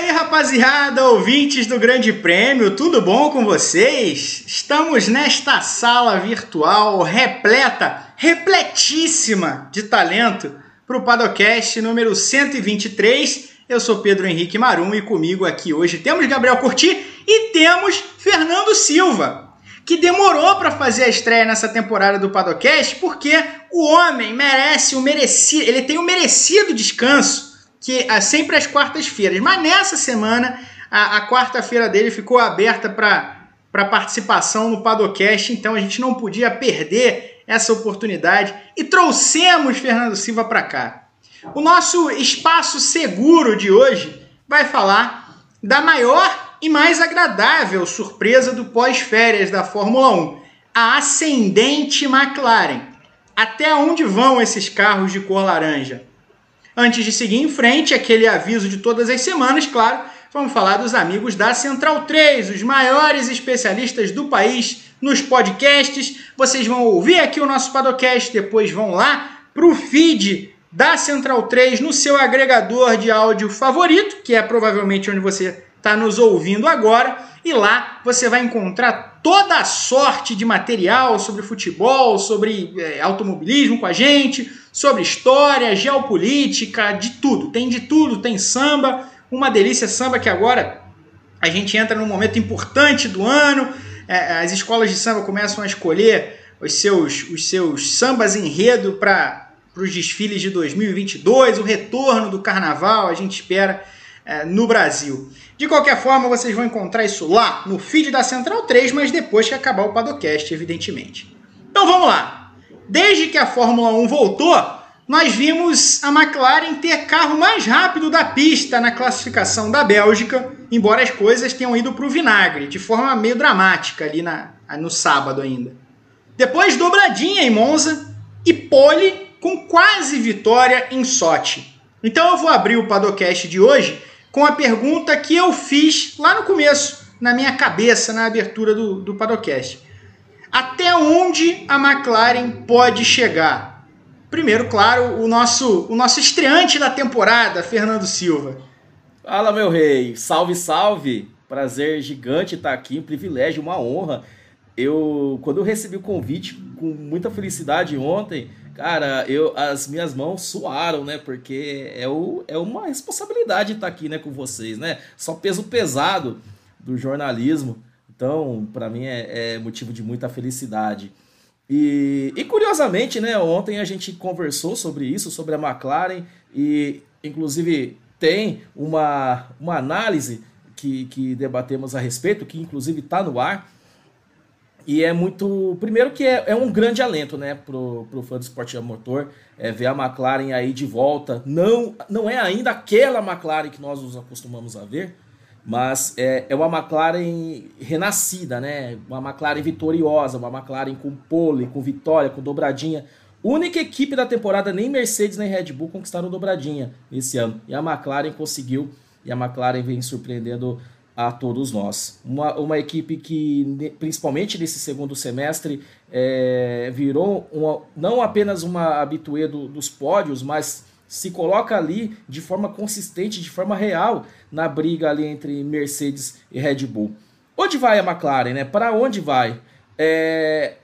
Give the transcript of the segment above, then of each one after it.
aí, rapaziada, ouvintes do Grande Prêmio, tudo bom com vocês? Estamos nesta sala virtual repleta, repletíssima de talento para o Padocast número 123. Eu sou Pedro Henrique Marum e comigo aqui hoje temos Gabriel Curti e temos Fernando Silva, que demorou para fazer a estreia nessa temporada do Padocast porque o homem merece o merecido, ele tem o merecido descanso que é sempre às quartas-feiras. Mas nessa semana, a, a quarta-feira dele ficou aberta para participação no Padocast, então a gente não podia perder essa oportunidade e trouxemos Fernando Silva para cá. O nosso espaço seguro de hoje vai falar da maior e mais agradável surpresa do pós-férias da Fórmula 1, a ascendente McLaren. Até onde vão esses carros de cor laranja? Antes de seguir em frente, aquele aviso de todas as semanas, claro, vamos falar dos amigos da Central 3, os maiores especialistas do país nos podcasts. Vocês vão ouvir aqui o nosso podcast, depois vão lá para o feed da Central 3 no seu agregador de áudio favorito, que é provavelmente onde você está nos ouvindo agora, e lá você vai encontrar toda a sorte de material sobre futebol, sobre é, automobilismo com a gente, sobre história, geopolítica, de tudo. Tem de tudo, tem samba, uma delícia samba que agora a gente entra num momento importante do ano. É, as escolas de samba começam a escolher os seus, os seus sambas enredo para os desfiles de 2022, o retorno do carnaval, a gente espera é, no Brasil. De qualquer forma, vocês vão encontrar isso lá no feed da Central 3, mas depois que acabar o Padocast, evidentemente. Então vamos lá! Desde que a Fórmula 1 voltou, nós vimos a McLaren ter carro mais rápido da pista na classificação da Bélgica, embora as coisas tenham ido para o vinagre, de forma meio dramática ali na, no sábado ainda. Depois dobradinha em Monza e pole com quase vitória em Sochi. Então eu vou abrir o Padocast de hoje com a pergunta que eu fiz lá no começo, na minha cabeça, na abertura do, do Padocast. Até onde a McLaren pode chegar? Primeiro, claro, o nosso, o nosso estreante da temporada, Fernando Silva. Fala, meu rei. Salve, salve. Prazer gigante estar aqui, um privilégio, uma honra. Eu, quando eu recebi o convite com muita felicidade ontem, cara, eu, as minhas mãos suaram, né? Porque é, o, é uma responsabilidade estar aqui, né, com vocês, né? Só peso pesado do jornalismo. Então, para mim é, é, motivo de muita felicidade. E, e, curiosamente, né, ontem a gente conversou sobre isso, sobre a McLaren, e inclusive tem uma, uma análise que, que debatemos a respeito, que inclusive está no ar. E é muito. Primeiro que é, é um grande alento, né, pro, pro fã do esporte a motor, é, ver a McLaren aí de volta. Não, não é ainda aquela McLaren que nós nos acostumamos a ver, mas é, é uma McLaren renascida, né? Uma McLaren vitoriosa, uma McLaren com pole, com vitória, com dobradinha. Única equipe da temporada, nem Mercedes nem Red Bull conquistaram dobradinha esse ano. E a McLaren conseguiu, e a McLaren vem surpreendendo a todos nós. Uma, uma equipe que, principalmente nesse segundo semestre, é, virou uma, não apenas uma habituê do, dos pódios, mas se coloca ali de forma consistente, de forma real, na briga ali entre Mercedes e Red Bull. Onde vai a McLaren, né? Para onde vai? É,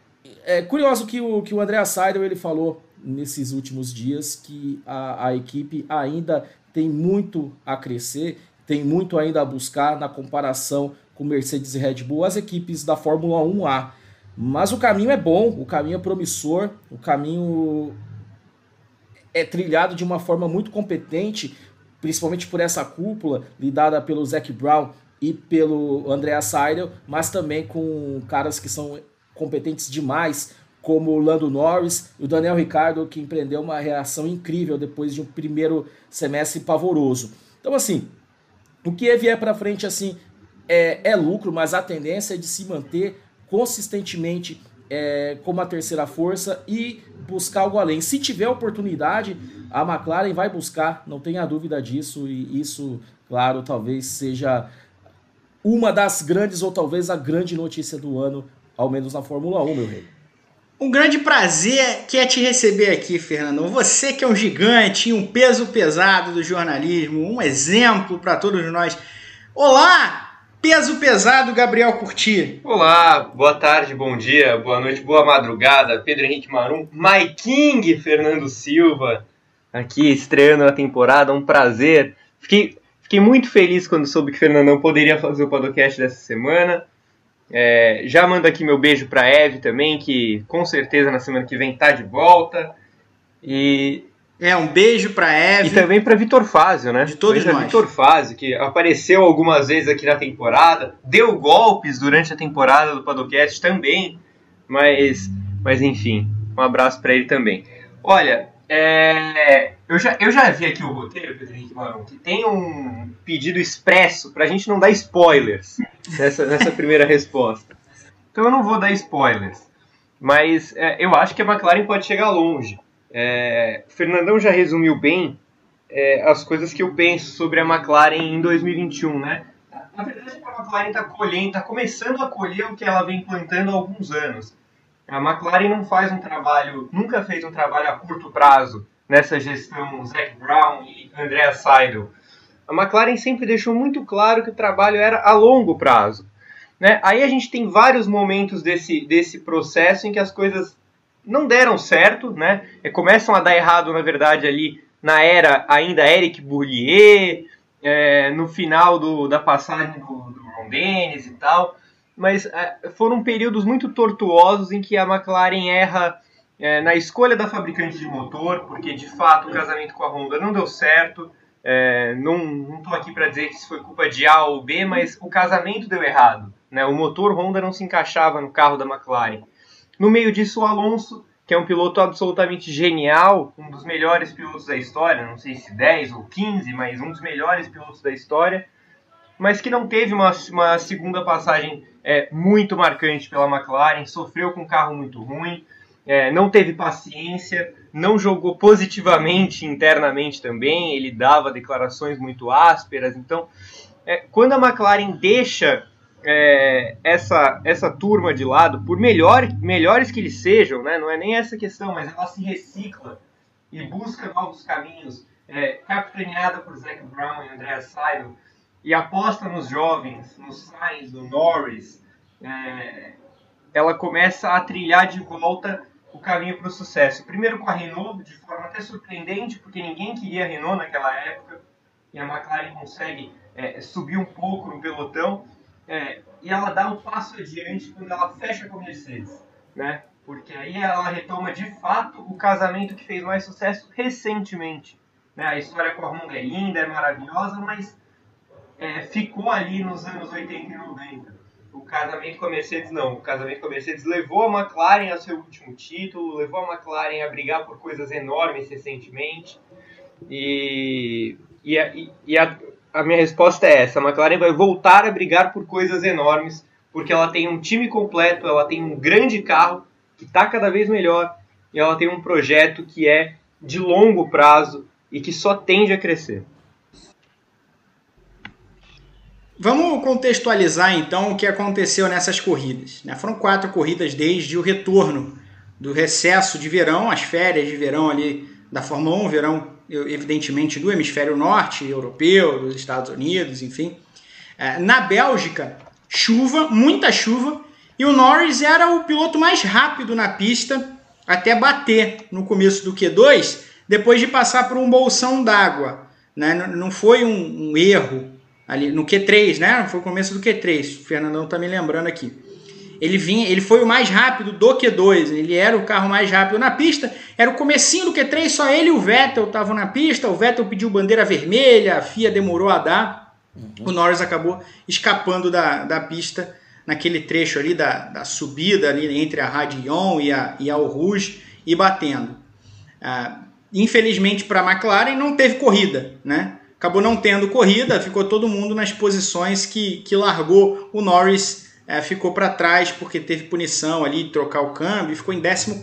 é curioso que o, que o André Seidel ele falou nesses últimos dias que a, a equipe ainda tem muito a crescer, tem muito ainda a buscar na comparação com Mercedes e Red Bull, as equipes da Fórmula 1A. Mas o caminho é bom, o caminho é promissor, o caminho é trilhado de uma forma muito competente, principalmente por essa cúpula lidada pelo Zac Brown e pelo Andrea Seidel, mas também com caras que são competentes demais, como o Lando Norris e o Daniel Ricciardo, que empreendeu uma reação incrível depois de um primeiro semestre pavoroso. Então, assim, o que vier para frente assim é, é lucro, mas a tendência é de se manter consistentemente é, como a terceira força e buscar algo além. Se tiver oportunidade, a McLaren vai buscar, não tenha dúvida disso, e isso, claro, talvez seja uma das grandes, ou talvez a grande notícia do ano, ao menos na Fórmula 1, meu rei. Um grande prazer que é te receber aqui, Fernando. Você que é um gigante, um peso pesado do jornalismo, um exemplo para todos nós. Olá, peso pesado Gabriel Curti. Olá, boa tarde, bom dia, boa noite, boa madrugada. Pedro Henrique Marum, My King Fernando Silva, aqui estreando a temporada, um prazer. Fiquei, fiquei muito feliz quando soube que Fernandão poderia fazer o podcast dessa semana. É, já mando aqui meu beijo para Eve também, que com certeza na semana que vem tá de volta. E é, um beijo para Eve. E também para Vitor Fázio, né? De todos nós. Vitor Fázio, que apareceu algumas vezes aqui na temporada, deu golpes durante a temporada do Padocast também, mas, mas enfim, um abraço para ele também. Olha, é, eu, já, eu já vi aqui o roteiro, Pedro Henrique Marão, que tem um pedido expresso para a gente não dar spoilers nessa, nessa primeira resposta. Então eu não vou dar spoilers, mas é, eu acho que a McLaren pode chegar longe. É, Fernandão já resumiu bem é, as coisas que eu penso sobre a McLaren em 2021, né? Na verdade, a McLaren está colhendo, está começando a colher o que ela vem plantando há alguns anos. A McLaren não faz um trabalho, nunca fez um trabalho a curto prazo nessa gestão Zac Brown e Andrea Seidel. A McLaren sempre deixou muito claro que o trabalho era a longo prazo. Né? Aí a gente tem vários momentos desse, desse processo em que as coisas não deram certo, né? E começam a dar errado, na verdade, ali na era ainda Eric Bourlier, é, no final do, da passagem do, do Ron Dennis e tal. Mas é, foram períodos muito tortuosos em que a McLaren erra é, na escolha da fabricante de motor, porque de fato o casamento com a Honda não deu certo. É, não estou aqui para dizer que isso foi culpa de A ou B, mas o casamento deu errado. Né? O motor Honda não se encaixava no carro da McLaren. No meio disso, o Alonso, que é um piloto absolutamente genial, um dos melhores pilotos da história, não sei se 10 ou 15, mas um dos melhores pilotos da história, mas que não teve uma, uma segunda passagem é, muito marcante pela McLaren, sofreu com um carro muito ruim, é, não teve paciência, não jogou positivamente internamente também, ele dava declarações muito ásperas. Então, é, quando a McLaren deixa é, essa, essa turma de lado, por melhor, melhores que eles sejam, né, não é nem essa questão, mas ela se recicla e busca novos caminhos, é, capitaneada por Zac Brown e Andrea Seidel, e aposta nos jovens, nos Sainz, do Norris, é, ela começa a trilhar de volta o caminho para o sucesso. Primeiro com a Renault, de forma até surpreendente, porque ninguém queria a Renault naquela época, e a McLaren consegue é, subir um pouco no pelotão, é, e ela dá um passo adiante quando ela fecha com a Mercedes, né? Porque aí ela retoma de fato o casamento que fez mais sucesso recentemente. Né? A história com a Honda é linda, é maravilhosa, mas é, ficou ali nos anos 80 e 90. O casamento com a Mercedes não. O casamento com a Mercedes levou a McLaren ao seu último título, levou a McLaren a brigar por coisas enormes recentemente. E, e, a, e a, a minha resposta é essa: a McLaren vai voltar a brigar por coisas enormes, porque ela tem um time completo, ela tem um grande carro que está cada vez melhor e ela tem um projeto que é de longo prazo e que só tende a crescer. Vamos contextualizar então o que aconteceu nessas corridas. Né? Foram quatro corridas desde o retorno do recesso de verão, as férias de verão ali da Fórmula 1, verão evidentemente do hemisfério norte, europeu, dos Estados Unidos, enfim. É, na Bélgica, chuva, muita chuva, e o Norris era o piloto mais rápido na pista até bater no começo do Q2, depois de passar por um bolsão d'água. Né? Não foi um, um, erro ali no Q3, né? Foi o começo do Q3. O Fernandão está me lembrando aqui. Ele vinha, ele foi o mais rápido do Q2, ele era o carro mais rápido na pista. Era o comecinho do Q3, só ele e o Vettel estavam na pista. O Vettel pediu bandeira vermelha, a FIA demorou a dar. Uhum. O Norris acabou escapando da, da pista naquele trecho ali da, da subida ali entre a Radion e a, e a Rouge e batendo. Ah, infelizmente para a McLaren não teve corrida, né? Acabou não tendo corrida, ficou todo mundo nas posições que, que largou o Norris é, ficou para trás porque teve punição ali trocar o câmbio e ficou em 14,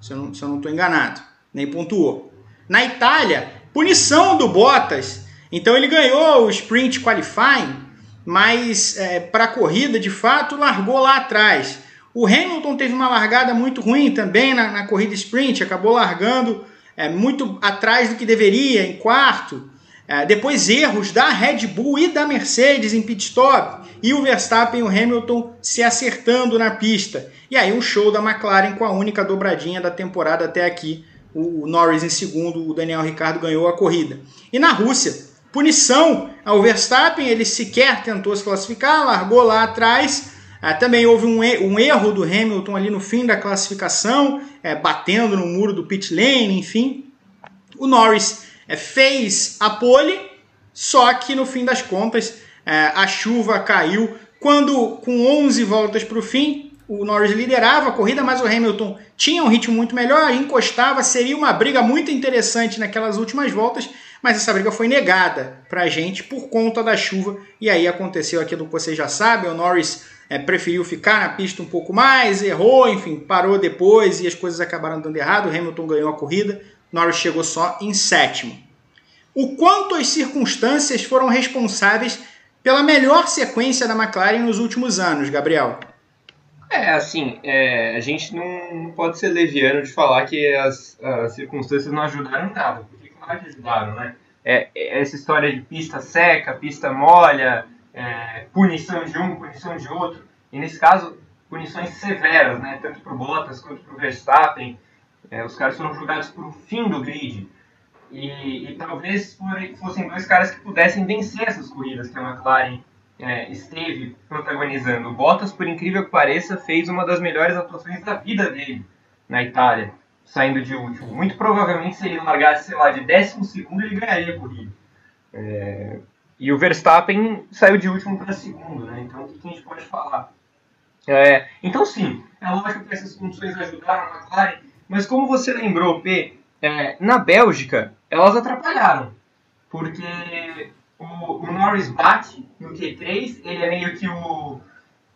se eu não estou enganado, nem pontuou. Na Itália, punição do Bottas, então ele ganhou o sprint qualifying, mas é, para a corrida de fato largou lá atrás. O Hamilton teve uma largada muito ruim também na, na corrida sprint, acabou largando é, muito atrás do que deveria, em quarto. É, depois erros da Red Bull e da Mercedes em pit stop e o Verstappen e o Hamilton se acertando na pista. E aí um show da McLaren com a única dobradinha da temporada até aqui. O Norris em segundo, o Daniel Ricciardo ganhou a corrida. E na Rússia, punição ao Verstappen, ele sequer tentou se classificar, largou lá atrás. É, também houve um, um, erro do Hamilton ali no fim da classificação, é, batendo no muro do pit lane, enfim. O Norris é, fez a pole, só que no fim das contas é, a chuva caiu. Quando, com 11 voltas para o fim, o Norris liderava a corrida, mas o Hamilton tinha um ritmo muito melhor, encostava, seria uma briga muito interessante naquelas últimas voltas, mas essa briga foi negada para a gente por conta da chuva, e aí aconteceu aquilo que vocês já sabem, o Norris é, preferiu ficar na pista um pouco mais, errou, enfim, parou depois e as coisas acabaram dando errado, o Hamilton ganhou a corrida, Norris chegou só em sétimo. O quanto as circunstâncias foram responsáveis pela melhor sequência da McLaren nos últimos anos, Gabriel? É, assim, é, a gente não pode ser leviano de falar que as, as circunstâncias não ajudaram nada, porque claro que ajudaram, né? É, é essa história de pista seca, pista molha, é, punição de um, punição de outro, e nesse caso, punições severas, né? Tanto para o Bottas quanto para o Verstappen, é, os caras foram julgados para o fim do grid. E, e talvez fossem dois caras que pudessem vencer essas corridas que a McLaren é, esteve protagonizando. O Bottas, por incrível que pareça, fez uma das melhores atuações da vida dele na Itália, saindo de último. Muito provavelmente, se ele largasse, sei lá, de décimo segundo, ele ganharia a corrida. É, e o Verstappen saiu de último para segundo, né? Então, o que a gente pode falar? É, então, sim, é lógico que essas condições ajudaram a McLaren, mas como você lembrou, P, é, na Bélgica, elas atrapalharam. Porque o, o, Norris bate no Q3, ele é meio que o.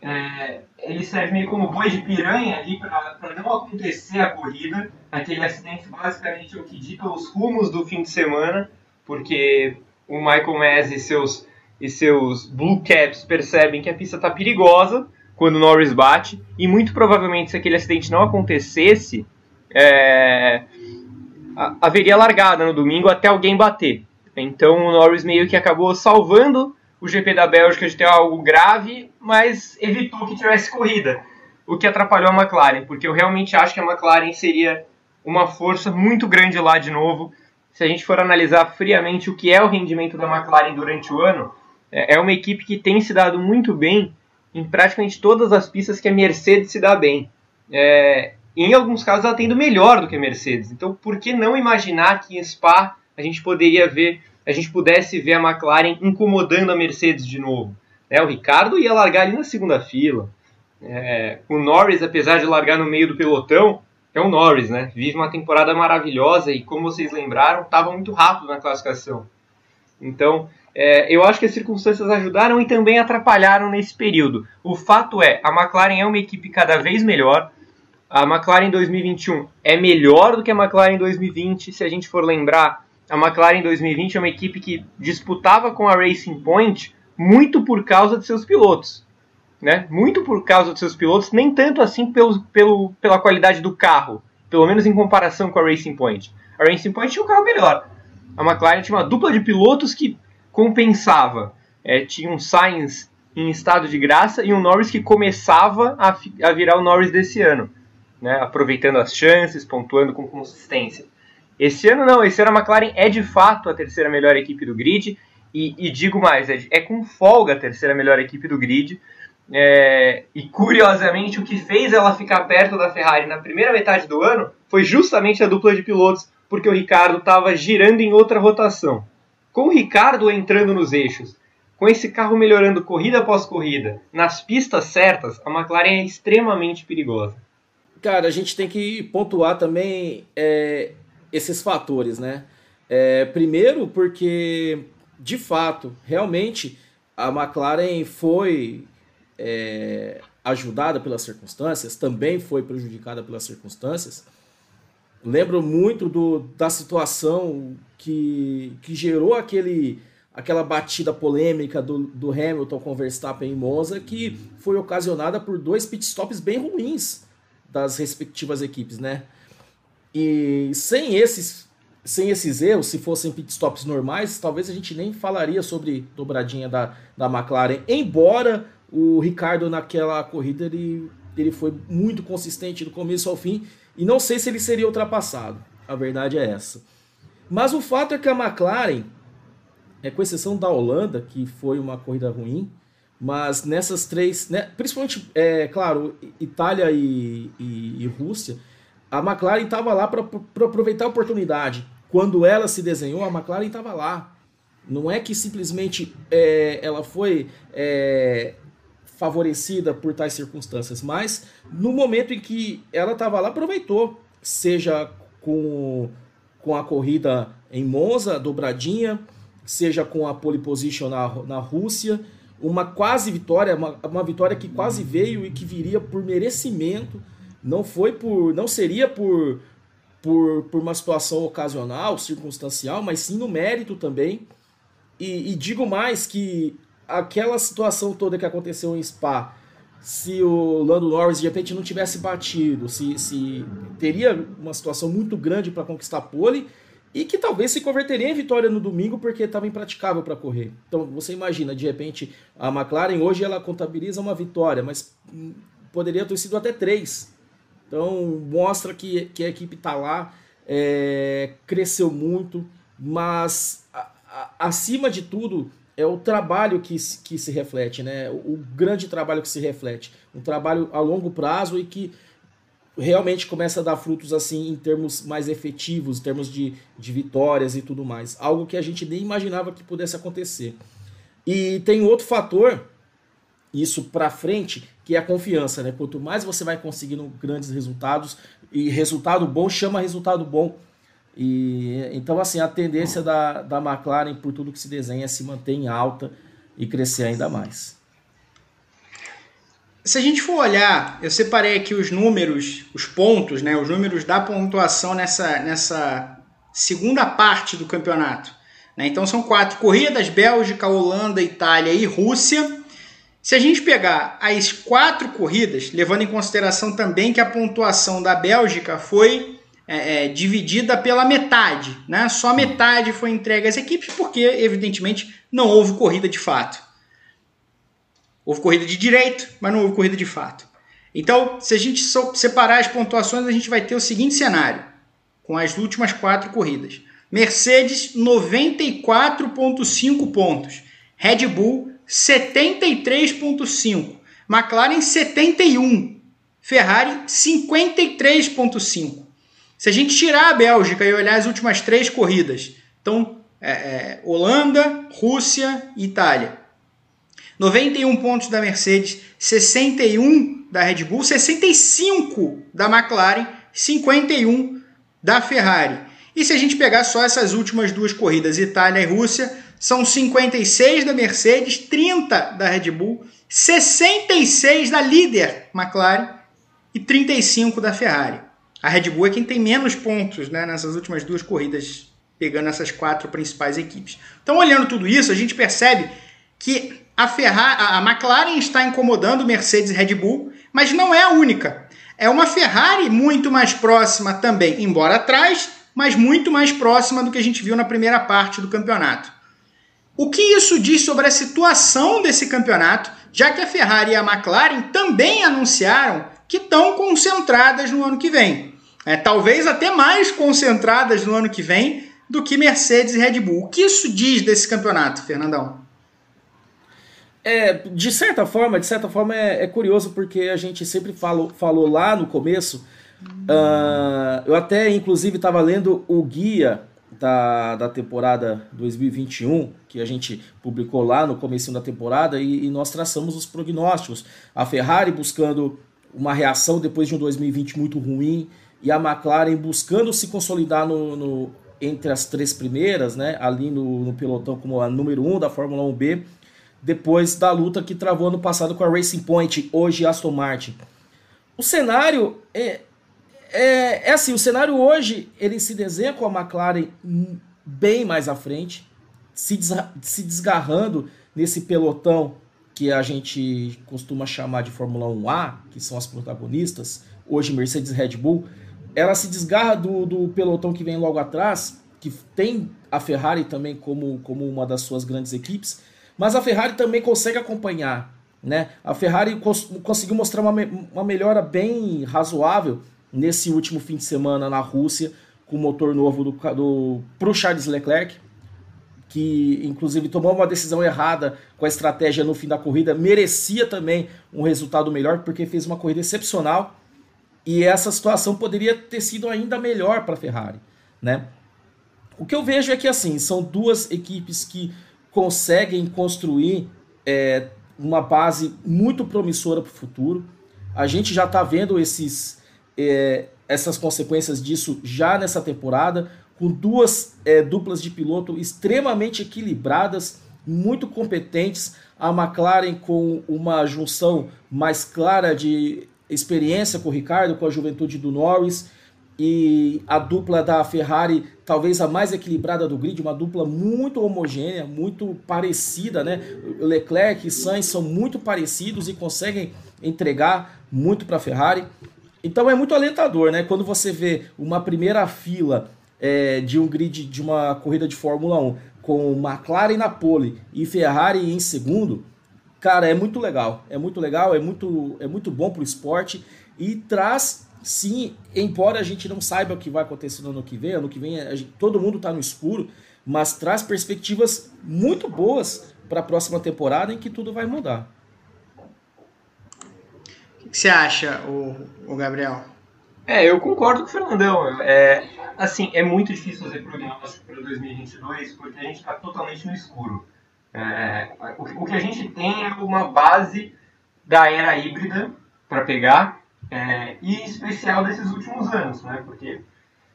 É, ele serve meio como boi de piranha ali para não acontecer a corrida. Aquele acidente basicamente é o que dita os rumos do fim de semana, porque o Michael Masi e seus, e seus Blue Caps percebem que a pista está perigosa quando o Norris bate, e muito provavelmente se aquele acidente não acontecesse, é, haveria largada no domingo até alguém bater. Então o Norris meio que acabou salvando o GP da Bélgica de ter algo grave, mas evitou que tivesse corrida, o que atrapalhou a McLaren, porque eu realmente acho que a McLaren seria uma força muito grande lá de novo. Se a gente for analisar friamente o que é o rendimento da McLaren durante o ano, é, é uma equipe que tem se dado muito bem em praticamente todas as pistas que a Mercedes se dá bem. É, em alguns casos ela tendo melhor do que a Mercedes. Então, por que não imaginar que em Spa a gente poderia ver, a gente pudesse ver a McLaren incomodando a Mercedes de novo? É, o Ricardo ia largar ali na segunda fila. É, o Norris, apesar de largar no meio do pelotão, é o Norris, né? Vive uma temporada maravilhosa e, como vocês lembraram, estava muito rápido na classificação. Então, é, eu acho que as circunstâncias ajudaram e também atrapalharam nesse período. O fato é, a McLaren é uma equipe cada vez melhor a McLaren 2021 é melhor do que a McLaren 2020. Se a gente for lembrar, a McLaren 2020 é uma equipe que disputava com a Racing Point muito por causa de seus pilotos. Né? Muito por causa de seus pilotos, nem tanto assim pelo, pelo, pela qualidade do carro, pelo menos em comparação com a Racing Point. A Racing Point tinha um carro melhor. A McLaren tinha uma dupla de pilotos que compensava. É, tinha um Sainz em estado de graça e um Norris que começava a, a virar o Norris desse ano né, aproveitando as chances, pontuando com consistência. Esse ano não, esse ano a McLaren é de fato a terceira melhor equipe do grid, e, e digo mais, é, é, com folga a terceira melhor equipe do grid, é, e curiosamente o que fez ela ficar perto da Ferrari na primeira metade do ano foi justamente a dupla de pilotos, porque o Ricardo estava girando em outra rotação. Com o Ricardo entrando nos eixos, com esse carro melhorando corrida após corrida, nas pistas certas, a McLaren é extremamente perigosa. Cara, a gente tem que pontuar também é, esses fatores, né? É, primeiro, porque de fato, realmente, a McLaren foi é, ajudada pelas circunstâncias, também foi prejudicada pelas circunstâncias. Lembro muito do, da situação que, que gerou aquele aquela batida polêmica do, do Hamilton com Verstappen em Monza, que foi ocasionada por dois pitstops bem ruins das respectivas equipes, né? E sem esses, sem esses erros, se fossem pitstops normais, talvez a gente nem falaria sobre dobradinha da, da McLaren, embora o Ricardo naquela corrida ele, ele foi muito consistente do começo ao fim, e não sei se ele seria ultrapassado. A verdade é essa. Mas o fato é que a McLaren é, com exceção da Holanda, que foi uma corrida ruim, mas nessas três, né, principalmente, é, claro, Itália e, e, e Rússia, a McLaren estava lá para aproveitar a oportunidade. Quando ela se desenhou, a McLaren estava lá. Não é que simplesmente é, ela foi é, favorecida por tais circunstâncias, mas no momento em que ela estava lá, aproveitou. Seja com, com a corrida em Monza, dobradinha, seja com a pole position na, na Rússia, uma quase vitória, uma, uma vitória que quase veio e que viria por merecimento, não foi por, não seria por, por, por uma situação ocasional, circunstancial, mas sim no mérito também. E, e digo mais que aquela situação toda que aconteceu em Spa, se o Lando Norris de repente não tivesse batido, se, se teria uma situação muito grande para conquistar pole, e que talvez se converteria em vitória no domingo porque estava impraticável para correr. Então você imagina, de repente, a McLaren hoje ela contabiliza uma vitória, mas hum, poderia ter sido até três. Então mostra que, que a equipe está lá, é, cresceu muito, mas a, a, acima de tudo é o trabalho que, que se reflete, né? O, o grande trabalho que se reflete. Um trabalho a longo prazo e que realmente começa a dar frutos assim em termos mais efetivos, em termos de, de vitórias e tudo mais. Algo que a gente nem imaginava que pudesse acontecer. E tem outro fator, isso para frente, que é a confiança, né? Quanto mais você vai conseguindo grandes resultados, e resultado bom chama resultado bom. E então assim, a tendência da, da McLaren por tudo que se desenha é se manter em alta e crescer ainda mais. Se a gente for olhar, eu separei aqui os números, os pontos, né, os números da pontuação nessa, nessa segunda parte do campeonato. Né? Então são quatro corridas: Bélgica, Holanda, Itália e Rússia. Se a gente pegar as quatro corridas, levando em consideração também que a pontuação da Bélgica foi é, é, dividida pela metade, né? só metade foi entregue às equipes, porque evidentemente não houve corrida de fato. Houve corrida de direito, mas não houve corrida de fato. Então, se a gente separar as pontuações, a gente vai ter o seguinte cenário, com as últimas quatro corridas. Mercedes, 94,5 pontos. Red Bull, 73,5. McLaren, 71. Ferrari, 53,5. Se a gente tirar a Bélgica e olhar as últimas três corridas, então é, é, Holanda, Rússia e Itália. 91 pontos da Mercedes, 61 da Red Bull, 65 da McLaren, 51 da Ferrari. E se a gente pegar só essas últimas duas corridas, Itália e Rússia, são 56 da Mercedes, 30 da Red Bull, 66 da líder McLaren e 35 da Ferrari. A Red Bull é quem tem menos pontos né, nessas últimas duas corridas, pegando essas quatro principais equipes. Então, olhando tudo isso, a gente percebe que a, Ferrari, a McLaren está incomodando Mercedes e Red Bull, mas não é a única. É uma Ferrari muito mais próxima também, embora atrás, mas muito mais próxima do que a gente viu na primeira parte do campeonato. O que isso diz sobre a situação desse campeonato, já que a Ferrari e a McLaren também anunciaram que estão concentradas no ano que vem. É, talvez até mais concentradas no ano que vem do que Mercedes e Red Bull. O que isso diz desse campeonato, Fernandão? É, de certa forma, de certa forma é, é curioso porque a gente sempre falou, falou lá no começo. Uh, eu até inclusive estava lendo o guia da, da temporada 2021 que a gente publicou lá no começo da temporada e, e, nós traçamos os prognósticos. A Ferrari buscando uma reação depois de um 2020 muito ruim e a McLaren buscando se consolidar no, no entre as três primeiras, né, ali no, no pelotão como a número um da Fórmula 1B depois da luta que travou ano passado com a Racing Point, hoje Aston Martin. O cenário é, é, é assim, o cenário hoje ele se desenha com a McLaren bem mais à frente, se, se desgarrando nesse pelotão que a gente costuma chamar de Fórmula 1A, que são as protagonistas, hoje Mercedes e Red Bull, ela se desgarra do, do pelotão que vem logo atrás, que tem a Ferrari também como, como uma das suas grandes equipes, mas a Ferrari também consegue acompanhar. Né? A Ferrari cons conseguiu mostrar uma, me uma melhora bem razoável nesse último fim de semana na Rússia, com o motor novo do, do, para o Charles Leclerc, que inclusive tomou uma decisão errada com a estratégia no fim da corrida, merecia também um resultado melhor, porque fez uma corrida excepcional e essa situação poderia ter sido ainda melhor para a Ferrari. Né? O que eu vejo é que assim são duas equipes que conseguem construir é, uma base muito promissora para o futuro. A gente já está vendo esses, é, essas consequências disso já nessa temporada com duas é, duplas de piloto extremamente equilibradas, muito competentes. A McLaren com uma junção mais clara de experiência com o Ricardo, com a juventude do Norris. E a dupla da Ferrari, talvez a mais equilibrada do grid, uma dupla muito homogênea, muito parecida, né? Leclerc e Sainz são muito parecidos e conseguem entregar muito para a Ferrari. Então é muito alentador, né? Quando você vê uma primeira fila é, de um grid de uma corrida de Fórmula 1 com McLaren na pole e Ferrari em segundo, cara, é muito legal. É muito legal, é muito, é muito bom para o esporte e traz, sim, embora a gente não saiba o que vai acontecer no ano que vem, ano que vem gente, todo mundo está no escuro, mas traz perspectivas muito boas para a próxima temporada em que tudo vai mudar. O que você acha, o, o Gabriel? É, eu concordo com o Fernandão. É, assim, é muito difícil fazer prognóstico para 2022 porque a gente está totalmente no escuro. É, o, o, que a gente tem é uma base da era híbrida para pegar é, e especial desses últimos anos, né? Porque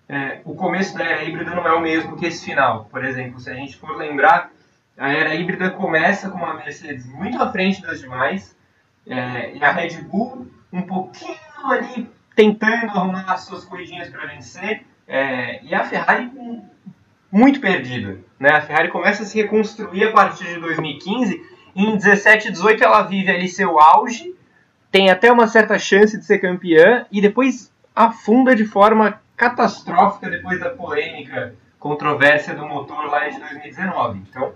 é, o começo da era híbrida não é o mesmo que esse final. Por exemplo, se a gente for lembrar, a era híbrida começa com uma Mercedes muito à frente das demais é, e a Red Bull um pouquinho ali tentando arrumar as suas corridinhas para vencer é, e a Ferrari muito perdida. Né? A Ferrari começa a se reconstruir a partir de 2015. E em 17 e 18 ela vive ali seu auge, tem até uma certa chance de ser campeã e depois afunda de forma catastrófica depois da polêmica, controvérsia do motor lá de 2019. Então,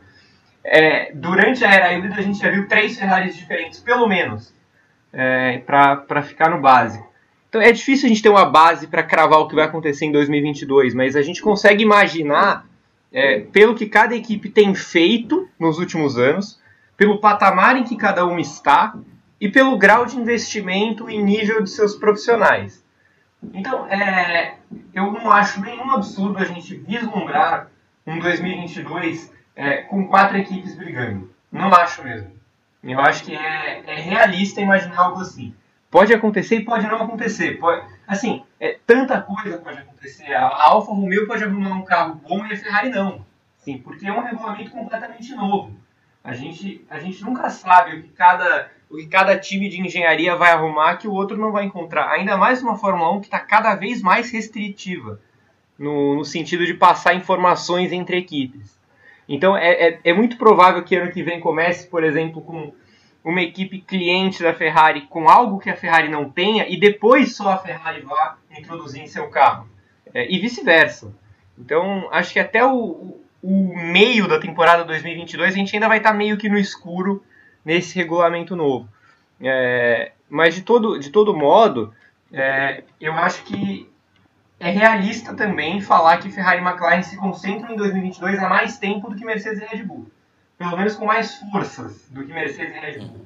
é, durante a era híbrida a gente já viu três Ferraris diferentes, pelo menos, é, para ficar no básico. Então é difícil a gente ter uma base para cravar o que vai acontecer em 2022, mas a gente consegue imaginar, é, pelo que cada equipe tem feito nos últimos anos, pelo patamar em que cada uma está e pelo grau de investimento e nível de seus profissionais. Então, é, eu não acho nenhum absurdo a gente vislumbrar um 2022 é, com quatro equipes brigando. Não acho mesmo. Eu acho que é, é realista imaginar algo assim. Pode acontecer e pode não acontecer. Pode, assim, é, tanta coisa pode acontecer. A, Alfa Romeo pode arrumar um carro bom e a Ferrari não. Sim, porque é um regulamento completamente novo. A gente, a gente nunca sabe o que, cada, o que cada time de engenharia vai arrumar que o outro não vai encontrar. Ainda mais uma Fórmula 1 que está cada vez mais restritiva no, no sentido de passar informações entre equipes. Então é, é, é muito provável que ano que vem comece, por exemplo, com uma equipe cliente da Ferrari com algo que a Ferrari não tenha e depois só a Ferrari vá introduzir em seu carro. É, e vice-versa. Então, acho que até o, o, meio da temporada 2022 a gente ainda vai estar meio que no escuro nesse regulamento novo. É, mas de todo, de todo modo, é, eu acho que é realista também falar que Ferrari e McLaren se concentram em 2022 há mais tempo do que Mercedes e Red Bull pelo menos com mais forças do que Mercedes e Red Bull.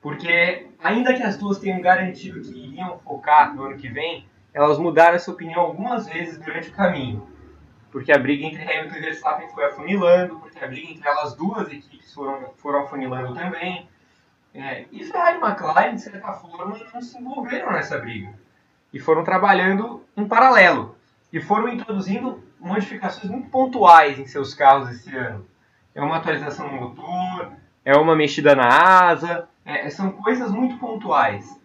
Porque, ainda que as duas tenham garantido que iriam focar no ano que vem, elas mudaram essa opinião algumas vezes durante o caminho. Porque a briga entre Hamilton e Verstappen foi afunilando, porque a briga entre elas duas equipes foram, foram afunilando também. É, e Ferrari e McLaren, de certa forma, não se envolveram nessa briga. E foram trabalhando em paralelo. E foram introduzindo modificações muito pontuais em seus carros esse ano é uma atualização no motor, é uma mexida na asa, é, são coisas muito pontuais.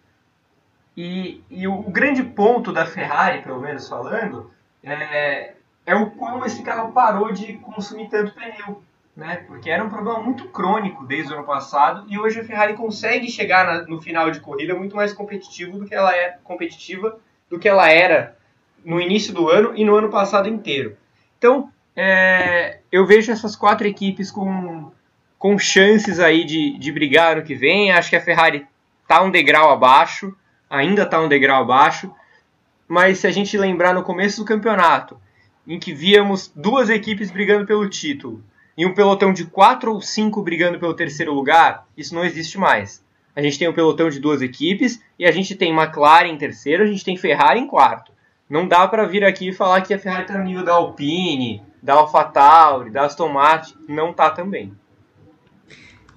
E, e o, o, grande ponto da Ferrari, pelo menos falando, é, é o como esse carro parou de consumir tanto pneu. né? Porque era um problema muito crônico desde o ano passado e hoje a Ferrari consegue chegar na, no final de corrida muito mais competitivo do que ela é competitiva do que ela era no início do ano e no ano passado inteiro. Então, é, eu vejo essas quatro equipes com, com chances aí de, de brigar no que vem. Acho que a Ferrari está um degrau abaixo, ainda está um degrau abaixo, mas se a gente lembrar no começo do campeonato, em que víamos duas equipes brigando pelo título e um pelotão de quatro ou cinco brigando pelo terceiro lugar, isso não existe mais. A gente tem um pelotão de duas equipes e a gente tem McLaren em terceiro, a gente tem Ferrari em quarto. Não dá para vir aqui e falar que a Ferrari está no nível da Alpine, da AlphaTauri, da Aston Martin. Não tá também.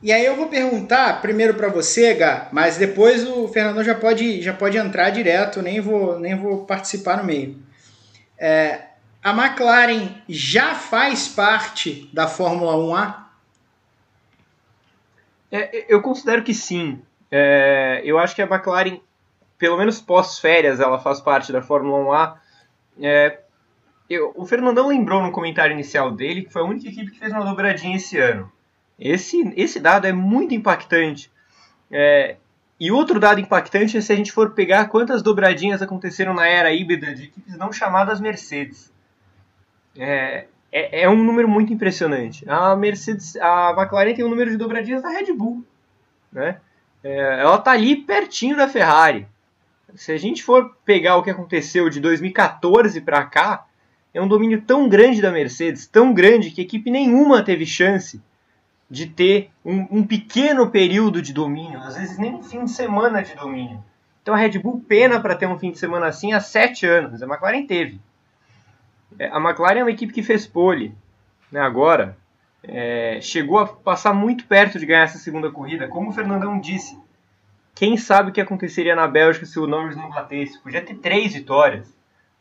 E aí eu vou perguntar primeiro para você, Gá, mas depois o Fernando já pode, já pode entrar direto, nem vou, nem vou participar no meio. É, a McLaren já faz parte da Fórmula 1A? É, eu considero que sim. É, eu acho que a McLaren, pelo menos pós-férias, ela faz parte da Fórmula 1A. É, eu, o Fernandão lembrou no comentário inicial dele que foi a única equipe que fez uma dobradinha esse ano. Esse, esse dado é muito impactante. É, e outro dado impactante é se a gente for pegar quantas dobradinhas aconteceram na era híbrida de equipes não chamadas Mercedes. É, é, é, um número muito impressionante. A Mercedes, a McLaren tem um número de dobradinhas da Red Bull, né? É, ela está ali pertinho da Ferrari. Se a gente for pegar o que aconteceu de 2014 para cá, é um domínio tão grande da Mercedes, tão grande que equipe nenhuma teve chance de ter um, um pequeno período de domínio, às vezes nem um fim de semana de domínio. Então a Red Bull pena para ter um fim de semana assim há sete anos. A McLaren teve. É, a McLaren é uma equipe que fez pole né, agora. É, chegou a passar muito perto de ganhar essa segunda corrida. Como o Fernandão disse, quem sabe o que aconteceria na Bélgica se o Norris não batesse? Podia ter três vitórias.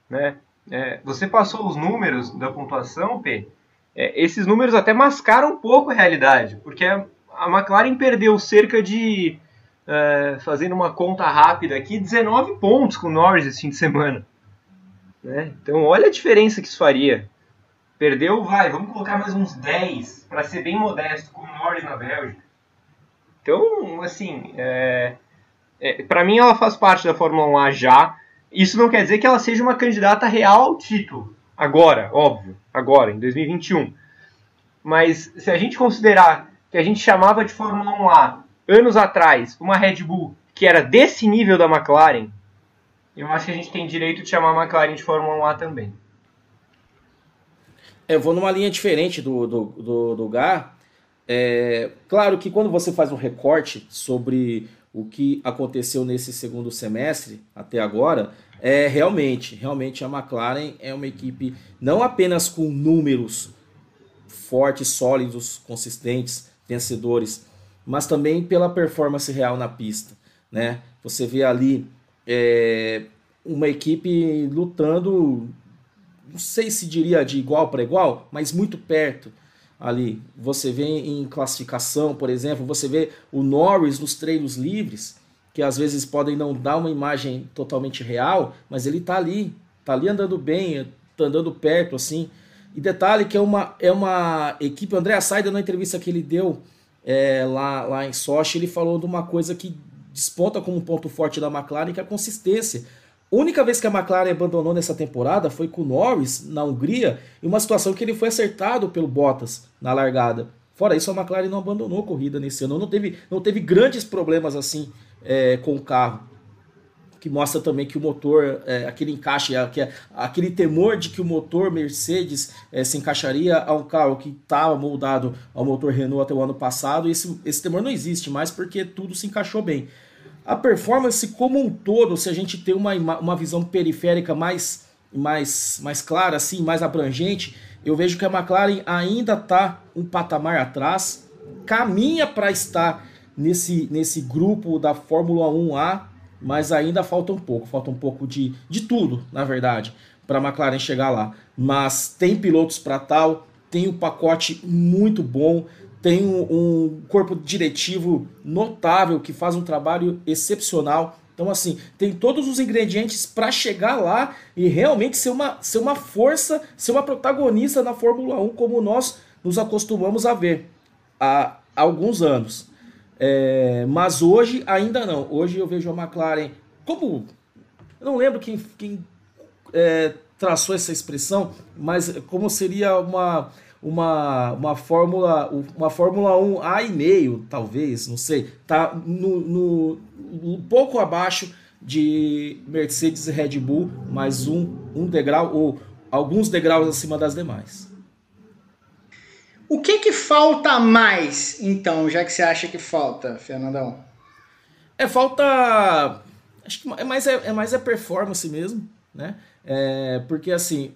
Né? É, você passou os números da pontuação, P. É, esses números até mascaram um pouco a realidade, porque a, a McLaren perdeu cerca de, é, fazendo uma conta rápida aqui, 19 pontos com o Norris esse fim de semana. Né? Então, olha a diferença que isso faria. Perdeu, vai, vamos colocar mais uns 10 para ser bem modesto com o Norris na Bélgica. Então, assim, é, é, para mim ela faz parte da Fórmula 1 já. Isso não quer dizer que ela seja uma candidata real ao título. Agora, óbvio, agora, em 2021. Mas se a gente considerar que a gente chamava de Fórmula 1A anos atrás uma Red Bull que era desse nível da McLaren, eu acho que a gente tem direito de chamar a McLaren de Fórmula 1A também. Eu vou numa linha diferente do, do, do, do Gar. É, claro que quando você faz um recorte sobre o que aconteceu nesse segundo semestre até agora, é realmente, realmente a McLaren é uma equipe não apenas com números fortes, sólidos, consistentes, vencedores, mas também pela performance real na pista, né? Você vê ali é, uma equipe lutando, não sei se diria de igual para igual, mas muito perto ali. Você vê em classificação, por exemplo, você vê o Norris nos treinos livres, que às vezes podem não dar uma imagem totalmente real, mas ele tá ali, tá ali andando bem, tá andando perto assim. E detalhe que é uma, é uma equipe, o André Saida na entrevista que ele deu é, lá, lá em Sochi, ele falou de uma coisa que desponta como um ponto forte da McLaren, que é a consistência. A única vez que a McLaren abandonou nessa temporada foi com o Norris, na Hungria, em uma situação que ele foi acertado pelo Bottas na largada. Fora isso, a McLaren não abandonou a corrida nesse ano, não teve, não teve grandes problemas assim é, com o carro. Que mostra também que o motor, é, aquele encaixe, é, aquele temor de que o motor Mercedes é, se encaixaria a um carro que estava moldado ao motor Renault até o ano passado, esse, esse temor não existe mais porque tudo se encaixou bem. A performance como um todo, se a gente tem uma, uma visão periférica mais, mais, mais clara, assim, mais abrangente, eu vejo que a McLaren ainda está um patamar atrás, caminha para estar nesse, nesse grupo da Fórmula 1A, mas ainda falta um pouco, falta um pouco de, de tudo, na verdade, para a McLaren chegar lá. Mas tem pilotos para tal, tem um pacote muito bom, tem um, um corpo diretivo notável que faz um trabalho excepcional. Então assim, tem todos os ingredientes para chegar lá e realmente ser uma, ser uma força, ser uma protagonista na Fórmula 1, como nós nos acostumamos a ver há, há alguns anos. É, mas hoje ainda não. Hoje eu vejo a McLaren como. Eu não lembro quem, quem é, traçou essa expressão, mas como seria uma, uma, uma Fórmula uma Fórmula 1 A e meio, talvez, não sei, tá no, no um pouco abaixo de Mercedes e Red Bull, mais um, um degrau ou alguns degraus acima das demais. O que que falta mais, então, já que você acha que falta, Fernandão? É falta, acho que é mais é, é mais a performance mesmo, né? É, porque assim,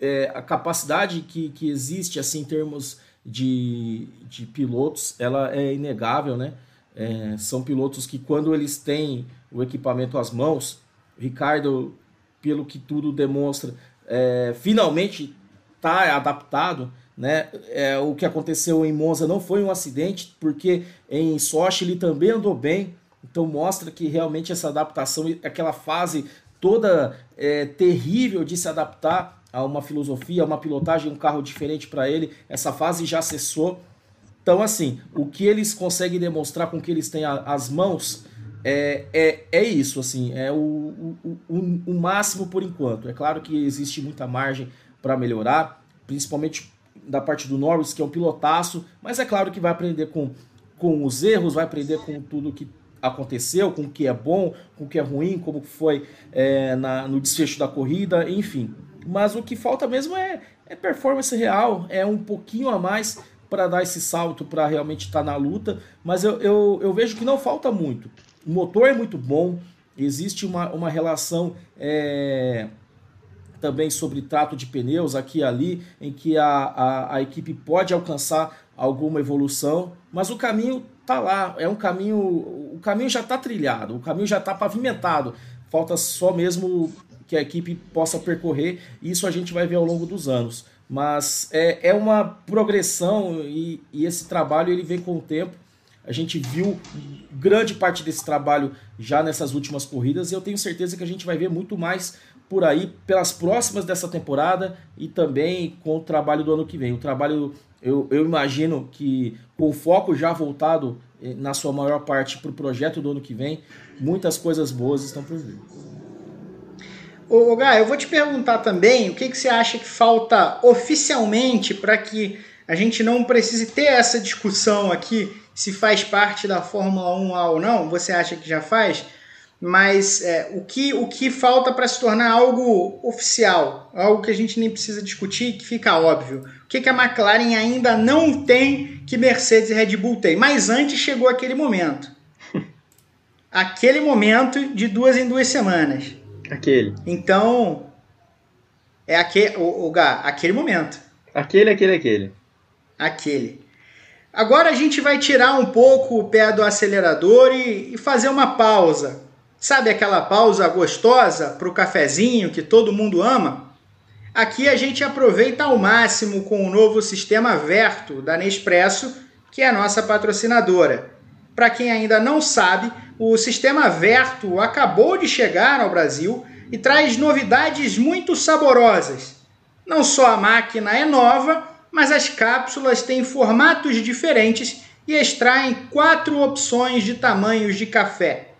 é, a capacidade que, que existe assim em termos de, de pilotos, ela é inegável, né? É, são pilotos que quando eles têm o equipamento às mãos, Ricardo, pelo que tudo demonstra, é, finalmente está adaptado. Né? É, o que aconteceu em Monza não foi um acidente, porque em Sochi ele também andou bem. Então mostra que realmente essa adaptação, aquela fase toda é, terrível de se adaptar a uma filosofia, a uma pilotagem, um carro diferente para ele, essa fase já cessou. Então, assim, o que eles conseguem demonstrar com que eles têm as mãos é, é, é isso, assim, é o, o, o, o máximo por enquanto. É claro que existe muita margem para melhorar, principalmente da parte do Norris, que é um pilotaço, mas é claro que vai aprender com, com os erros, vai aprender com tudo que aconteceu, com o que é bom, com o que é ruim, como foi é, na, no desfecho da corrida, enfim. Mas o que falta mesmo é, é performance real, é um pouquinho a mais para dar esse salto para realmente estar tá na luta, mas eu, eu, eu, vejo que não falta muito. O motor é muito bom, existe uma, uma relação é, também sobre trato de pneus aqui e ali, em que a, a, a equipe pode alcançar alguma evolução, mas o caminho tá lá, é um caminho, o caminho já está trilhado, o caminho já está pavimentado, falta só mesmo que a equipe possa percorrer, e isso a gente vai ver ao longo dos anos. Mas é, é uma progressão e, e esse trabalho ele vem com o tempo. A gente viu grande parte desse trabalho já nessas últimas corridas e eu tenho certeza que a gente vai ver muito mais por aí pelas próximas dessa temporada e também com o trabalho do ano que vem. O trabalho, eu, eu imagino que com foco já voltado eh, na sua maior parte para o projeto do ano que vem, muitas coisas boas estão por vir. Ô, Gá, eu vou te perguntar também o que, que você acha que falta oficialmente para que a gente não precise ter essa discussão aqui se faz parte da Fórmula 1 ou não. Você acha que já faz? Mas é, o, que, o que falta para se tornar algo oficial, algo que a gente nem precisa discutir, que fica óbvio. O que, que a McLaren ainda não tem que Mercedes e Red Bull tem? Mas antes chegou aquele momento. aquele momento de duas em duas semanas Aquele. Então, é aquele, o, o Gá, aquele momento. Aquele, aquele, aquele. Aquele. Agora a gente vai tirar um pouco o pé do acelerador e, e fazer uma pausa. Sabe aquela pausa gostosa para o cafezinho que todo mundo ama? Aqui a gente aproveita ao máximo com o novo sistema Verto da Nespresso, que é a nossa patrocinadora. Para quem ainda não sabe, o sistema Verto acabou de chegar ao Brasil e traz novidades muito saborosas. Não só a máquina é nova, mas as cápsulas têm formatos diferentes e extraem quatro opções de tamanhos de café.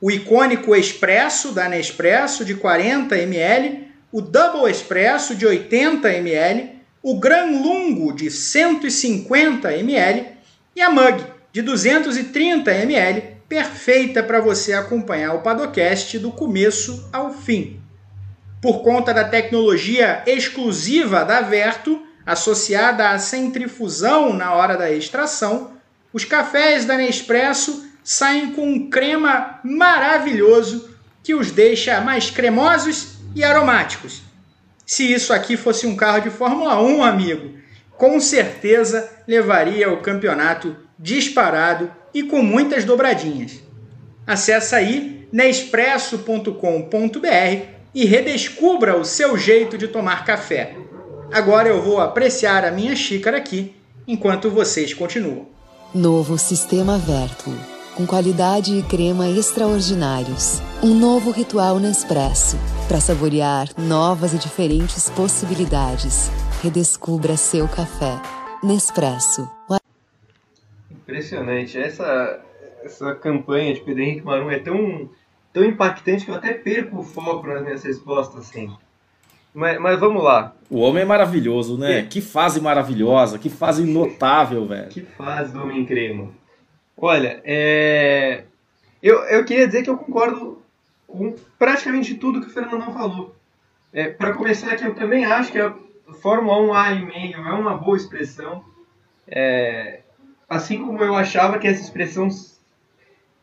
O icônico Expresso da Nespresso de 40 ml, o Double Expresso de 80 ml, o Gran Lungo de 150 ml e a Mug de 230 ml perfeita para você acompanhar o Padocast do começo ao fim. Por conta da tecnologia exclusiva da Verto, associada à centrifusão na hora da extração, os cafés da Nespresso saem com um crema maravilhoso que os deixa mais cremosos e aromáticos. Se isso aqui fosse um carro de Fórmula 1, amigo, com certeza levaria o campeonato disparado e com muitas dobradinhas. Acesse aí nespresso.com.br e redescubra o seu jeito de tomar café. Agora eu vou apreciar a minha xícara aqui enquanto vocês continuam. Novo Sistema Verto com qualidade e crema extraordinários. Um novo ritual Nespresso para saborear novas e diferentes possibilidades. Redescubra seu café. Nespresso. Impressionante. Essa, essa campanha de Pedro Henrique Marum é tão, tão impactante que eu até perco o foco nas minhas respostas sempre. Mas, mas vamos lá. O homem é maravilhoso, né? É. Que fase maravilhosa, que fase notável, velho. Que fase do homem crema. Olha, é... eu, eu queria dizer que eu concordo com praticamente tudo que o Fernandão falou. É, Para começar, que eu também acho que a Fórmula 1 A e meio é uma boa expressão. É, assim como eu achava que essa expressão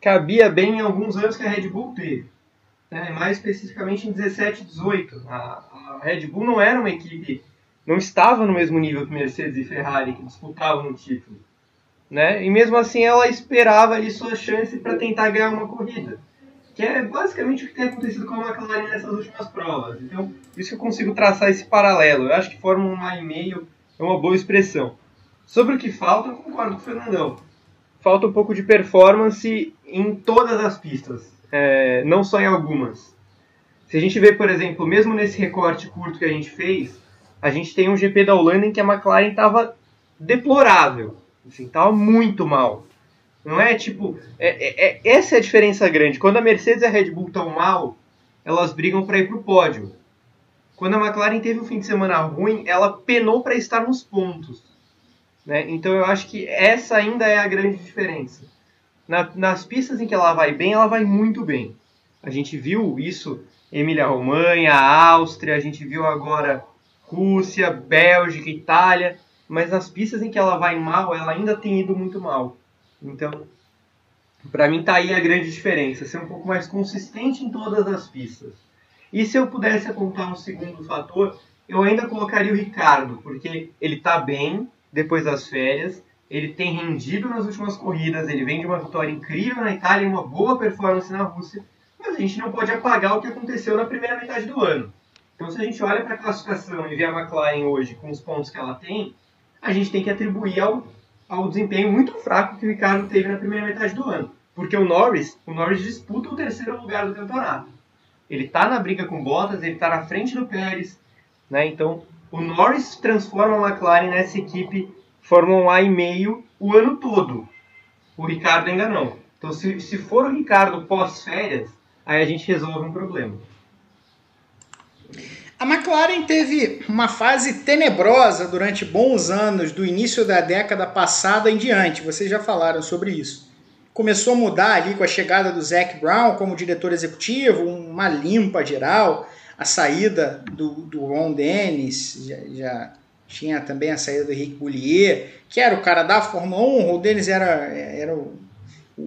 cabia bem em alguns anos que a Red Bull teve. Né? Mais especificamente em 17 e 18. A, a Red Bull não era uma equipe, não estava no mesmo nível que Mercedes e Ferrari, que disputavam o título. Né? E mesmo assim ela esperava ali sua chance para tentar ganhar uma corrida. Que é basicamente o que tem acontecido com a McLaren nessas últimas provas. Então, isso que eu consigo traçar esse paralelo. Eu acho que Fórmula 1 meio é uma boa expressão. Sobre o que falta, eu concordo com o Fernandão. Falta um pouco de performance em todas as pistas, é, não só em algumas. Se a gente vê, por exemplo, mesmo nesse recorte curto que a gente fez, a gente tem um GP da Holanda em que a McLaren estava deplorável, assim, estava muito mal. Não é tipo. É, é, é, essa é a diferença grande. Quando a Mercedes e a Red Bull estão mal, elas brigam para ir para o pódio. Quando a McLaren teve um fim de semana ruim, ela penou para estar nos pontos. Né? Então eu acho que essa ainda é a grande diferença. Na, nas pistas em que ela vai bem, ela vai muito bem. A gente viu isso Emília-Romanha, Áustria, a gente viu agora Rússia, Bélgica, Itália, mas nas pistas em que ela vai mal, ela ainda tem ido muito mal. Então, para mim tá aí a grande diferença, ser um pouco mais consistente em todas as pistas. E se eu pudesse apontar um segundo fator, eu ainda colocaria o Ricardo, porque ele tá bem depois das férias, ele tem rendido nas últimas corridas, ele vem de uma vitória incrível na Itália e uma boa performance na Rússia, mas a gente não pode apagar o que aconteceu na primeira metade do ano. Então, se a gente olha para a classificação e vê a McLaren hoje com os pontos que ela tem, a gente tem que atribuir ao, ao desempenho muito fraco que o Ricardo teve na primeira metade do ano. Porque o Norris, o Norris disputa o terceiro lugar do campeonato. Ele está na briga com Bottas, ele está na frente do Pérez, né? Então, o Norris transforma a McLaren nessa equipe Fórmula 1 A e meio o ano todo. O Ricardo ainda não. Então, se, se for o Ricardo pós-férias, aí a gente resolve um problema. A McLaren teve uma fase tenebrosa durante bons anos, do início da década passada em diante. Vocês já falaram sobre isso. Começou a mudar ali com a chegada do Zac Brown como diretor executivo, uma limpa geral, a saída do, do Ron Dennis, já, já, tinha também a saída do Henrique Boulier, que era o cara da Fórmula 1, o Ron Dennis era, era o, o,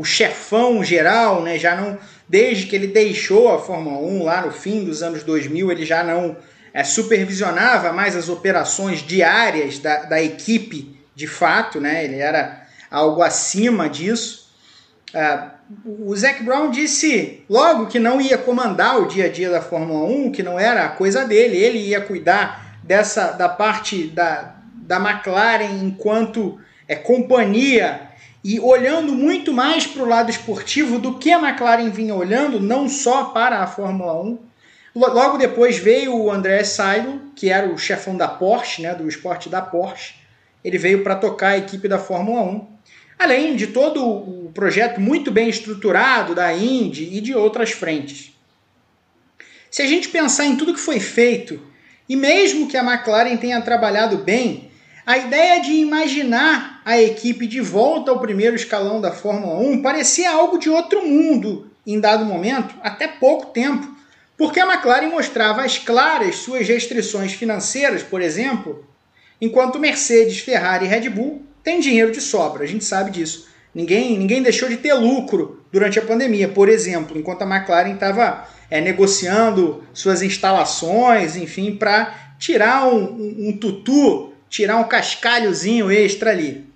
o chefão geral, né? já não desde que ele deixou a Fórmula 1 lá no fim dos anos 2000, ele já não é, supervisionava mais as operações diárias da, da equipe de fato, né? ele era algo acima disso. Uh, o Zac Brown disse logo que não ia comandar o dia a dia da Fórmula 1, que não era a coisa dele, ele ia cuidar dessa da parte da, da McLaren enquanto é, companhia e olhando muito mais para o lado esportivo do que a McLaren vinha olhando, não só para a Fórmula 1. Logo depois veio o André Seidel, que era o chefão da Porsche, né, do esporte da Porsche. Ele veio para tocar a equipe da Fórmula 1 além de todo o projeto muito bem estruturado da Indy e de outras frentes. Se a gente pensar em tudo que foi feito, e mesmo que a McLaren tenha trabalhado bem, a ideia de imaginar a equipe de volta ao primeiro escalão da Fórmula 1 parecia algo de outro mundo em dado momento, até pouco tempo, porque a McLaren mostrava às claras suas restrições financeiras, por exemplo, enquanto Mercedes, Ferrari e Red Bull tem dinheiro de sobra, a gente sabe disso. Ninguém, ninguém deixou de ter lucro durante a pandemia, por exemplo, enquanto a McLaren estava é, negociando suas instalações, enfim, para tirar um, um, um tutu, tirar um cascalhozinho extra ali.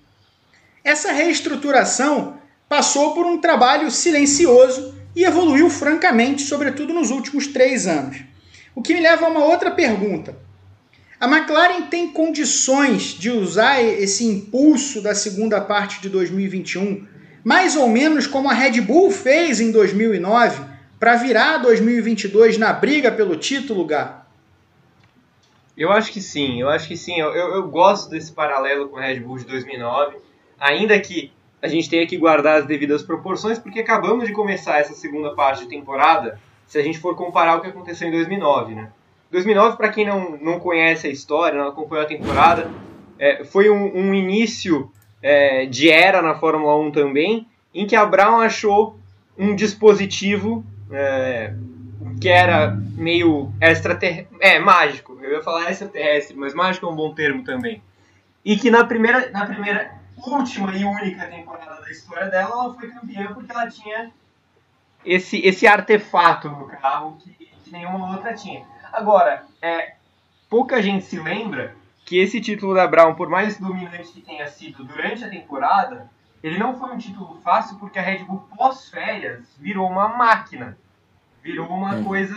Essa reestruturação passou por um trabalho silencioso e evoluiu francamente, sobretudo nos últimos três anos. O que me leva a uma outra pergunta. A McLaren tem condições de usar esse impulso da segunda parte de 2021 mais ou menos como a Red Bull fez em 2009 para virar 2022 na briga pelo título, Gá? Eu acho que sim, eu acho que sim. Eu, eu, eu gosto desse paralelo com a Red Bull de 2009, ainda que a gente tenha que guardar as devidas proporções, porque acabamos de começar essa segunda parte de temporada, se a gente for comparar o que aconteceu em 2009, né? 2009, para quem não, não conhece a história, não acompanhou a temporada, é, foi um, um início é, de era na Fórmula 1 também, em que a Brown achou um dispositivo é, que era meio extraterrestre, é, mágico, eu ia falar extraterrestre, mas mágico é um bom termo também, e que na primeira, na primeira última e única temporada da história dela, ela foi campeã porque ela tinha esse, esse artefato no carro que, que nenhuma outra tinha. Agora, é, pouca gente se lembra que esse título da Brown, por mais dominante que tenha sido durante a temporada, ele não foi um título fácil porque a Red Bull pós-férias virou uma máquina. Virou uma coisa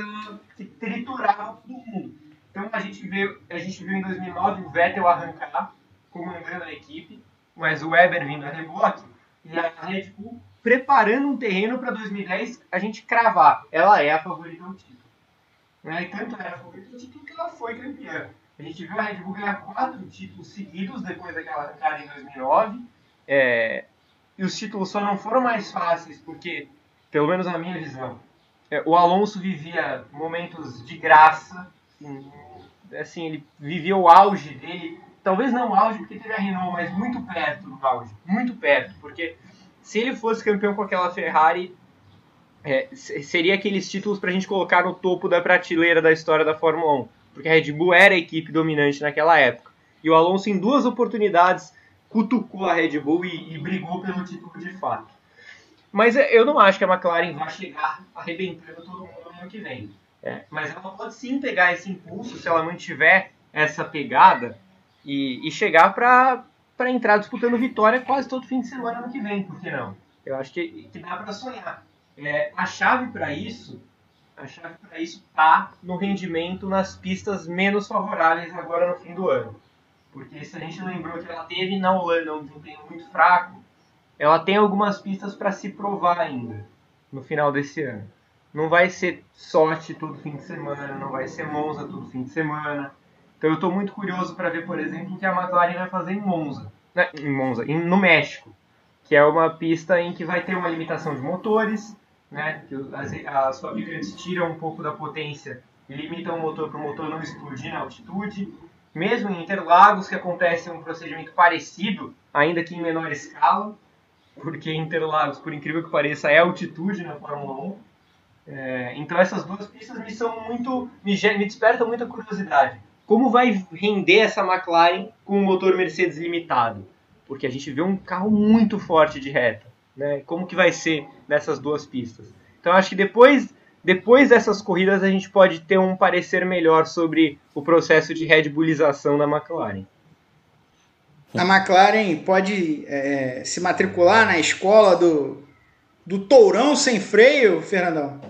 que triturava todo mundo. Então a gente viu, a gente viu em 2009 o Vettel arrancar comandando a equipe mas o Weber vindo a reboque e a Red Bull preparando um terreno para 2010 a gente cravar. Ela é a favorita ao título. Né? E tanto era a favorita ao título que ela foi campeã. A gente viu a Red Bull ganhar quatro títulos seguidos depois daquela arrancada em 2009. É, e os títulos só não foram mais fáceis porque, pelo menos na minha visão, é, o Alonso vivia momentos de graça. Assim, assim, ele vivia o auge dele talvez não auge porque teve a Renault, mas muito perto do auge, muito perto, porque se ele fosse campeão com aquela Ferrari, é, seria aqueles títulos para a gente colocar no topo da prateleira da história da Fórmula 1, porque a Red Bull era a equipe dominante naquela época. E o Alonso, em duas oportunidades, cutucou a Red Bull e, e brigou pelo título de fato. Mas é, eu não acho que a McLaren vai chegar arrebentando todo mundo no ano que vem. É, mas ela pode sim pegar esse impulso se ela mantiver essa pegada e, e chegar para entrar disputando vitória quase todo fim de semana no que vem, por que não? Eu acho que, que dá para sonhar. É, a chave para isso, a chave para isso tá no rendimento nas pistas menos favoráveis agora no fim do ano. Porque se a gente lembrou que ela teve na Holanda um desempenho muito fraco, ela tem algumas pistas para se provar ainda no final desse ano. Não vai ser sorte todo fim de semana, não vai ser Monza todo fim de semana, então eu estou muito curioso para ver, por exemplo, o que a McLaren vai fazer em Monza, né? em Monza, em, no México, que é uma pista em que vai ter uma limitação de motores, né? Que as, as fabricantes tiram um pouco da potência e limitam o motor para o motor não explodir na altitude. Mesmo em Interlagos, que acontece um procedimento parecido, ainda que em menor escala, porque Interlagos, por incrível que pareça, é altitude na Fórmula 1. É, então essas duas pistas me são muito me, me despertam muita curiosidade como vai render essa McLaren com o motor Mercedes limitado? Porque a gente vê um carro muito forte de reta. Né? Como que vai ser nessas duas pistas? Então acho que depois, depois dessas corridas a gente pode ter um parecer melhor sobre o processo de Red Bullização da McLaren. A McLaren pode é, se matricular na escola do, do tourão sem freio, Fernandão?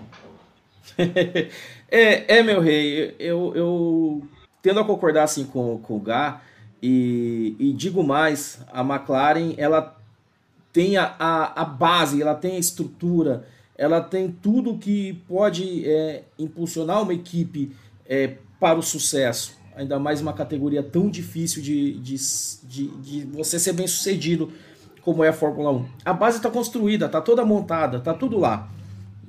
é, é, meu rei, eu, eu tendo a concordar assim com, com o Gá, e, e, digo mais, a McLaren ela tem a, a, a, base, ela tem a estrutura, ela tem tudo que pode é, impulsionar uma equipe é, para o sucesso. Ainda mais uma categoria tão difícil de, de, de, de você ser bem sucedido como é a Fórmula 1. A base está construída, está toda montada, está tudo lá.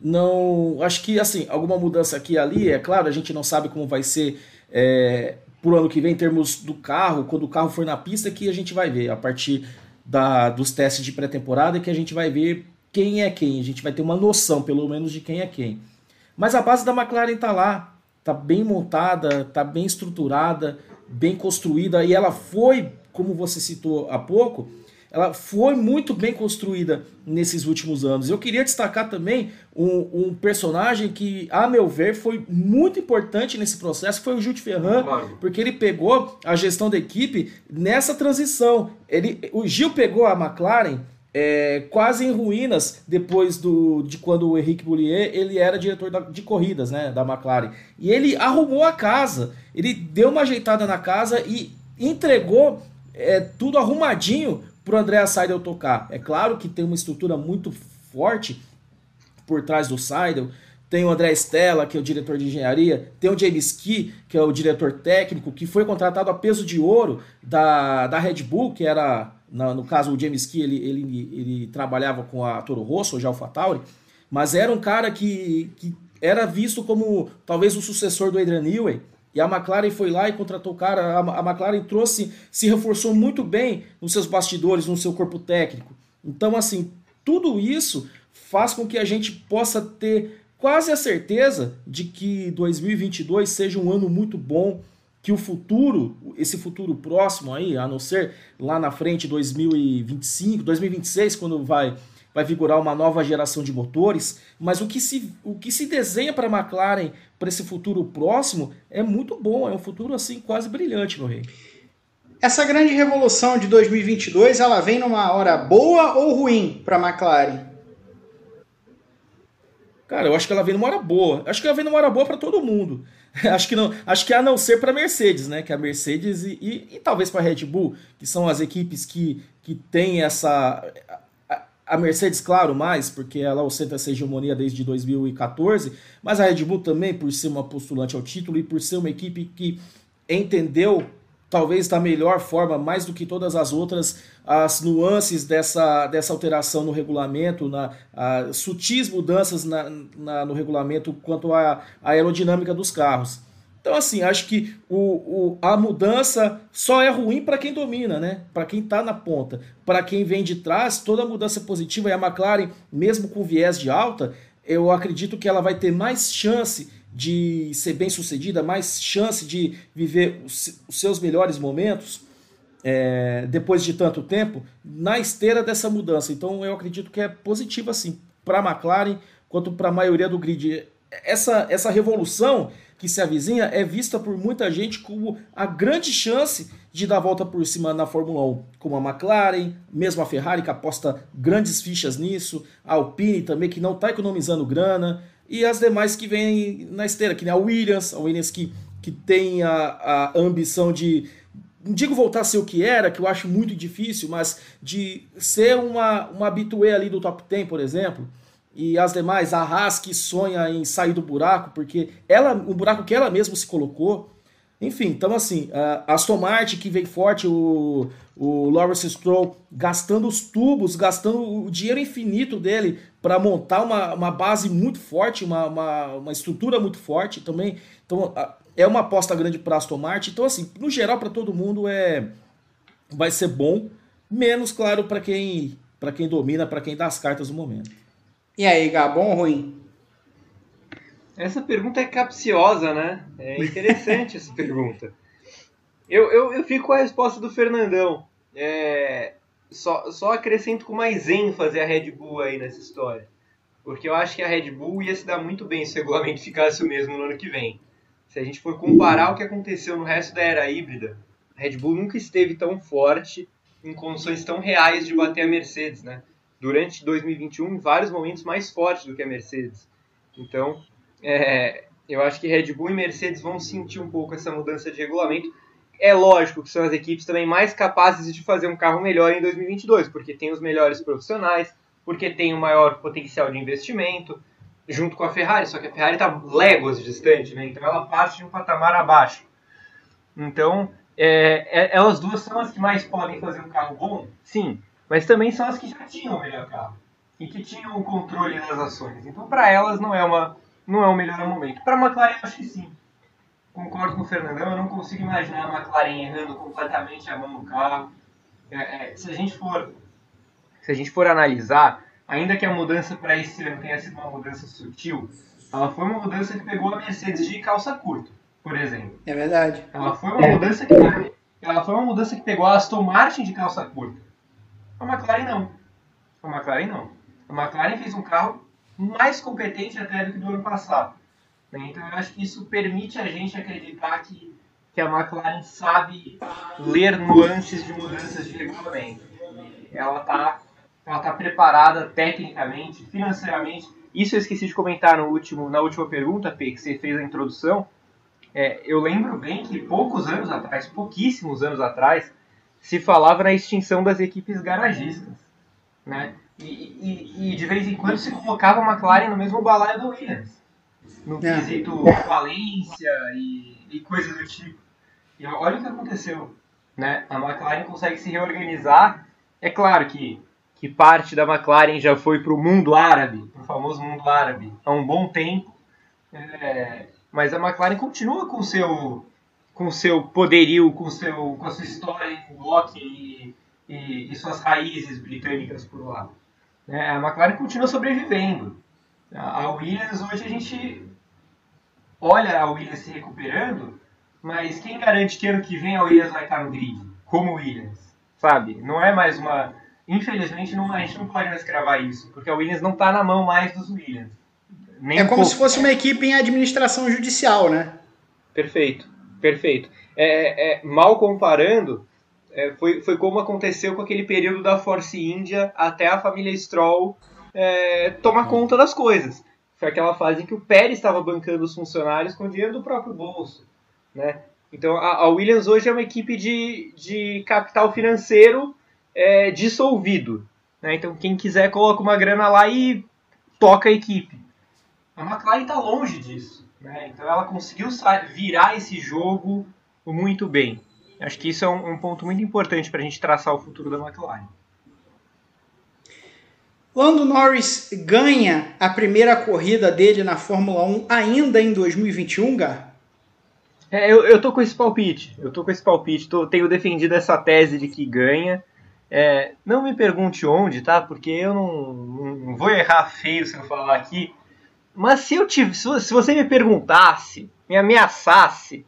Não, acho que assim, alguma mudança aqui e ali, é claro, a gente não sabe como vai ser é, pro ano que vem, em termos do carro, quando o carro for na pista, que a gente vai ver, a partir da, dos testes de pré-temporada, que a gente vai ver quem é quem, a gente vai ter uma noção, pelo menos, de quem é quem. Mas a base da McLaren tá lá, tá bem montada, tá bem estruturada, bem construída, e ela foi, como você citou há pouco, ela foi muito bem construída nesses últimos anos. Eu queria destacar também um, um, personagem que, a meu ver, foi muito importante nesse processo, foi o Jules Ferrand, claro. porque ele pegou a gestão da equipe nessa transição. Ele, o Gil pegou a McLaren é, quase em ruínas depois do, de quando o Henrique Boulier ele era diretor da, de corridas né, da McLaren. E ele arrumou a casa, ele deu uma ajeitada na casa e entregou é, tudo arrumadinho para o André Seidel tocar. É claro que tem uma estrutura muito forte por trás do Seidel, tem o André Stella, que é o diretor de engenharia, tem o James Key, que é o diretor técnico, que foi contratado a peso de ouro da, da Red Bull, que era, no, no caso, o James Key, ele, ele, ele trabalhava com a Toro Rosso, hoje AlphaTauri, mas era um cara que, que era visto como talvez o sucessor do Adrian Newey, e a McLaren foi lá e contratou o cara. A, McLaren trouxe, se reforçou muito bem nos seus bastidores, no seu corpo técnico. Então, assim, tudo isso faz com que a gente possa ter quase a certeza de que 2022 seja um ano muito bom, que o futuro, esse futuro próximo aí, a não ser lá na frente 2025, 2026, quando vai vai vigorar uma nova geração de motores, mas o que se, o que se desenha para a McLaren para esse futuro próximo é muito bom, é um futuro assim quase brilhante, meu rei. Essa grande revolução de 2022, ela vem numa hora boa ou ruim para a McLaren? Cara, eu acho que ela vem numa hora boa. Acho que ela vem numa hora boa para todo mundo. acho que não, acho que a não ser para Mercedes, né? Que a Mercedes e, e, e talvez para a Red Bull, que são as equipes que, que têm essa a, Mercedes, claro, mais, porque ela ostenta essa hegemonia desde 2014, mas a Red Bull também, por ser uma postulante ao título e por ser uma equipe que entendeu talvez da melhor forma, mais do que todas as outras, as nuances dessa, dessa alteração no regulamento, na, a, sutis mudanças na, na, no regulamento quanto à aerodinâmica dos carros. Então, assim, acho que o, o, a mudança só é ruim para quem domina, né? Para quem está na ponta. Para quem vem de trás, toda mudança positiva. E a McLaren, mesmo com viés de alta, eu acredito que ela vai ter mais chance de ser bem sucedida, mais chance de viver os, seus melhores momentos é, depois de tanto tempo na esteira dessa mudança. Então eu acredito que é positivo assim para a McLaren quanto para a maioria do grid. Essa, essa revolução que se avizinha é vista por muita gente como a grande chance de dar a volta por cima na Fórmula 1, como a McLaren, mesmo a Ferrari que aposta grandes fichas nisso, a Alpine também que não está economizando grana, e as demais que vêm na esteira, que nem a Williams, a Williams que, que tem a, a ambição de, não digo voltar a ser o que era, que eu acho muito difícil, mas de ser uma, uma habituê ali do top 10, por exemplo, e as demais, a Haas que sonha em sair do buraco, porque ela, o buraco que ela mesma se colocou, enfim, então assim, a Aston Martin que vem forte, o, o Lawrence Stroll gastando os tubos, gastando o dinheiro infinito dele para montar uma, uma base muito forte, uma, uma, uma estrutura muito forte também. Então é uma aposta grande para Aston Martin. Então assim, no geral para todo mundo é vai ser bom, menos claro para quem para quem domina, para quem dá as cartas no momento. E aí, Gabon ruim? Essa pergunta é capciosa, né? É interessante essa pergunta. Eu, eu, eu fico com a resposta do Fernandão. É, só, só acrescento com mais ênfase a Red Bull aí nessa história. Porque eu acho que a Red Bull ia se dar muito bem se o regulamento ficasse o mesmo no ano que vem. Se a gente for comparar o que aconteceu no resto da era híbrida, a Red Bull nunca esteve tão forte em condições tão reais de bater a Mercedes, né? Durante 2021, em vários momentos mais forte do que a Mercedes. Então, é, eu acho que Red Bull e Mercedes vão sentir um pouco essa mudança de regulamento. É lógico que são as equipes também mais capazes de fazer um carro melhor em 2022, porque tem os melhores profissionais, porque tem o maior potencial de investimento, junto com a Ferrari. Só que a Ferrari está léguas distante, né? então ela parte de um patamar abaixo. Então, é, é, elas duas são as que mais podem fazer um carro bom? Sim, mas também são as que já tinham o melhor carro e que tinham o controle das ações. Então, para elas, não é uma não é o melhor momento. Para a McLaren, acho que sim. Concordo com o Fernandão, eu não consigo imaginar a McLaren errando completamente a mão no carro. É, é, se a gente for se a gente for analisar, ainda que a mudança para esse ano tenha sido uma mudança sutil, ela foi uma mudança que pegou a Mercedes de calça curta, por exemplo. É verdade. Ela foi uma mudança que ela foi uma mudança que pegou a Aston Martin de calça curta. A McLaren não. A McLaren não. A McLaren fez um carro mais competente até do que do ano passado. Né? Então eu acho que isso permite a gente acreditar que, que a McLaren sabe ler nuances de mudanças de regulamento. Ela está ela tá preparada tecnicamente, financeiramente. Isso eu esqueci de comentar no último, na última pergunta, P, que você fez a introdução. É, eu lembro bem que poucos anos atrás, pouquíssimos anos atrás, se falava na extinção das equipes garagistas. Né? E, e, e de vez em quando se colocava a McLaren no mesmo balaio da Williams. No é. quesito Valência e, e coisas do tipo. E olha o que aconteceu. Né? A McLaren consegue se reorganizar. É claro que, que parte da McLaren já foi para o mundo árabe, para o famoso mundo árabe, há um bom tempo. É, mas a McLaren continua com seu com seu poderio, com seu com a sua história em bloco e, e, e, suas raízes britânicas por lá. É, a McLaren continua sobrevivendo. A Williams hoje a gente olha a Williams se recuperando, mas quem garante que ano que vem a Williams vai estar no grid? Como Williams, sabe? Não é mais uma. Infelizmente não, a gente não pode mais cravar isso, porque a Williams não está na mão mais dos Williams. Nem é um como pouco. se fosse uma equipe em administração judicial, né? Perfeito, perfeito. É, é mal comparando, é, foi, foi como aconteceu com aquele período da Force India até a família Stroll é, tomar conta das coisas. Foi aquela fase em que o Pérez estava bancando os funcionários com dinheiro do próprio bolso. Né? Então a, a Williams hoje é uma equipe de, de capital financeiro é, dissolvido. Né? Então quem quiser coloca uma grana lá e toca a equipe. A McLaren está longe disso. Né? Então ela conseguiu virar esse jogo muito bem. Acho que isso é um, um ponto muito importante para a gente traçar o futuro da McLaren. Lando Norris ganha a primeira corrida dele na Fórmula 1 ainda em 2021, Gar? É, eu, eu tô com esse palpite. Eu tô com esse palpite. Tô, tenho defendido essa tese de que ganha. É, não me pergunte onde, tá? Porque eu não, não, vou errar feio se eu falar aqui. Mas se eu tive, se você me perguntasse, me ameaçasse,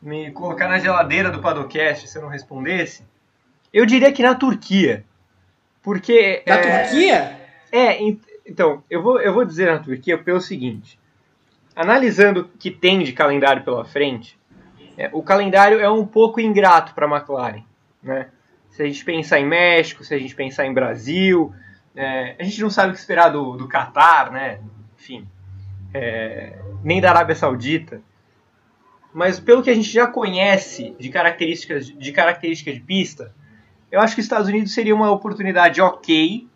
me colocar na geladeira do Padocast se eu não respondesse, eu diria que na Turquia. Porque. Na é, Turquia? É, então, eu vou, eu vou dizer na Turquia pelo seguinte analisando o que tem de calendário pela frente, é, o calendário é um pouco ingrato para a McLaren. Né? Se a gente pensar em México, se a gente pensar em Brasil, é, a gente não sabe o que esperar do, do Qatar, né? Enfim, é, nem da Arábia Saudita. Mas pelo que a gente já conhece de características de, característica de pista, eu acho que os Estados Unidos seria uma oportunidade ok,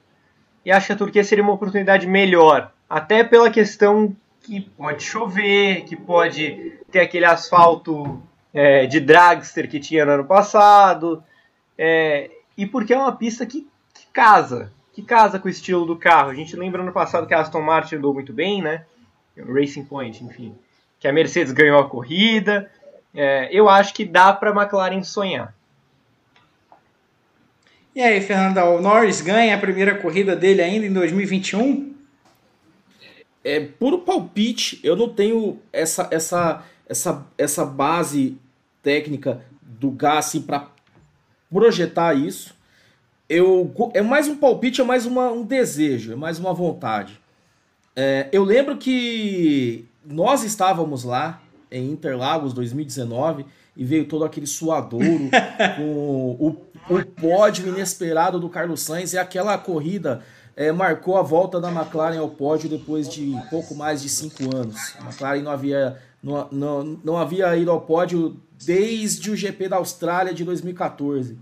e acho que a Turquia seria uma oportunidade melhor, até pela questão que pode chover, que pode ter aquele asfalto é, de dragster que tinha no ano passado, é, e porque é uma pista que, que, casa, que casa com o estilo do carro. A gente lembra no passado que a Aston Martin andou muito bem, né? Racing Point, enfim. Que a Mercedes ganhou a corrida. É, eu acho que dá para a McLaren sonhar. E aí, Fernando, o Norris ganha a primeira corrida dele ainda em 2021? é puro palpite. Eu não tenho essa essa essa essa base técnica do gás assim, para projetar isso. Eu é mais um palpite, é mais uma, um desejo, é mais uma vontade. É, eu lembro que nós estávamos lá em Interlagos 2019 e veio todo aquele suadouro com o, o pódio inesperado do Carlos Sainz e aquela corrida é, marcou a volta da McLaren ao pódio depois de pouco mais de cinco anos. A McLaren não havia, não, não, não havia ido ao pódio desde o GP da Austrália de 2014.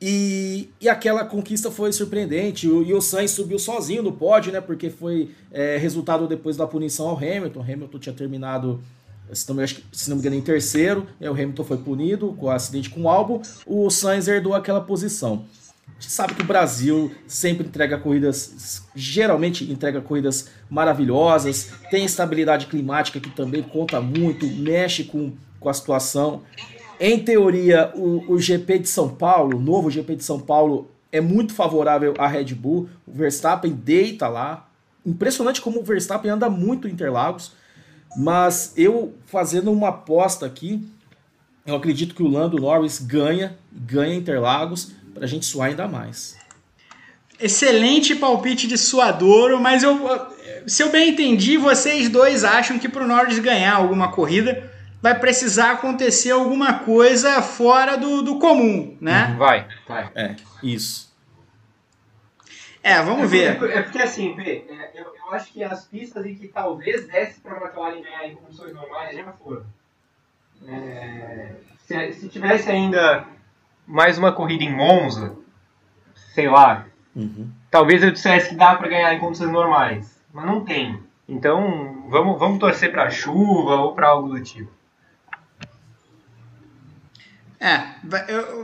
E, e aquela conquista foi surpreendente. O, e o Sainz subiu sozinho no pódio, né? Porque foi é, resultado depois da punição ao Hamilton. O Hamilton tinha terminado, se não, se não me engano, em terceiro. O Hamilton foi punido com o acidente com o álbum. O Sainz herdou aquela posição. A gente sabe que o Brasil sempre entrega corridas, geralmente entrega corridas maravilhosas, tem estabilidade climática que também conta muito, mexe com, com a situação. Em teoria, o, o GP de São Paulo, o novo GP de São Paulo, é muito favorável à Red Bull. O Verstappen deita lá. Impressionante como o Verstappen anda muito em Interlagos. Mas eu fazendo uma aposta aqui, eu acredito que o Lando Norris ganha, ganha Interlagos para a gente suar ainda mais. Excelente palpite de suadouro, mas eu, se eu bem entendi, vocês dois acham que para o Norris ganhar alguma corrida vai precisar acontecer alguma coisa fora do, do comum, né? Uhum. Vai, vai. É, isso. É, vamos é ver. é porque assim, P, é, eu, eu acho que as pistas em que talvez desse para a McLaren ganhar em condições normais já foram. É, se, se tivesse ainda mais uma corrida em Monza, sei lá, uhum. talvez eu dissesse que dá para ganhar em condições normais, mas não tem. Então vamos, vamos torcer para chuva ou para algo do tipo. É,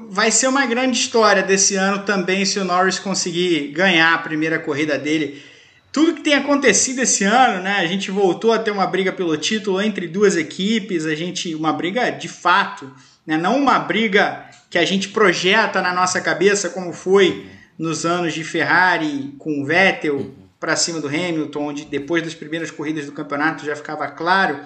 vai ser uma grande história desse ano também se o Norris conseguir ganhar a primeira corrida dele. Tudo que tem acontecido esse ano, né? A gente voltou a ter uma briga pelo título entre duas equipes, a gente uma briga de fato, né? Não uma briga que a gente projeta na nossa cabeça como foi nos anos de Ferrari com o Vettel para cima do Hamilton, onde depois das primeiras corridas do campeonato já ficava claro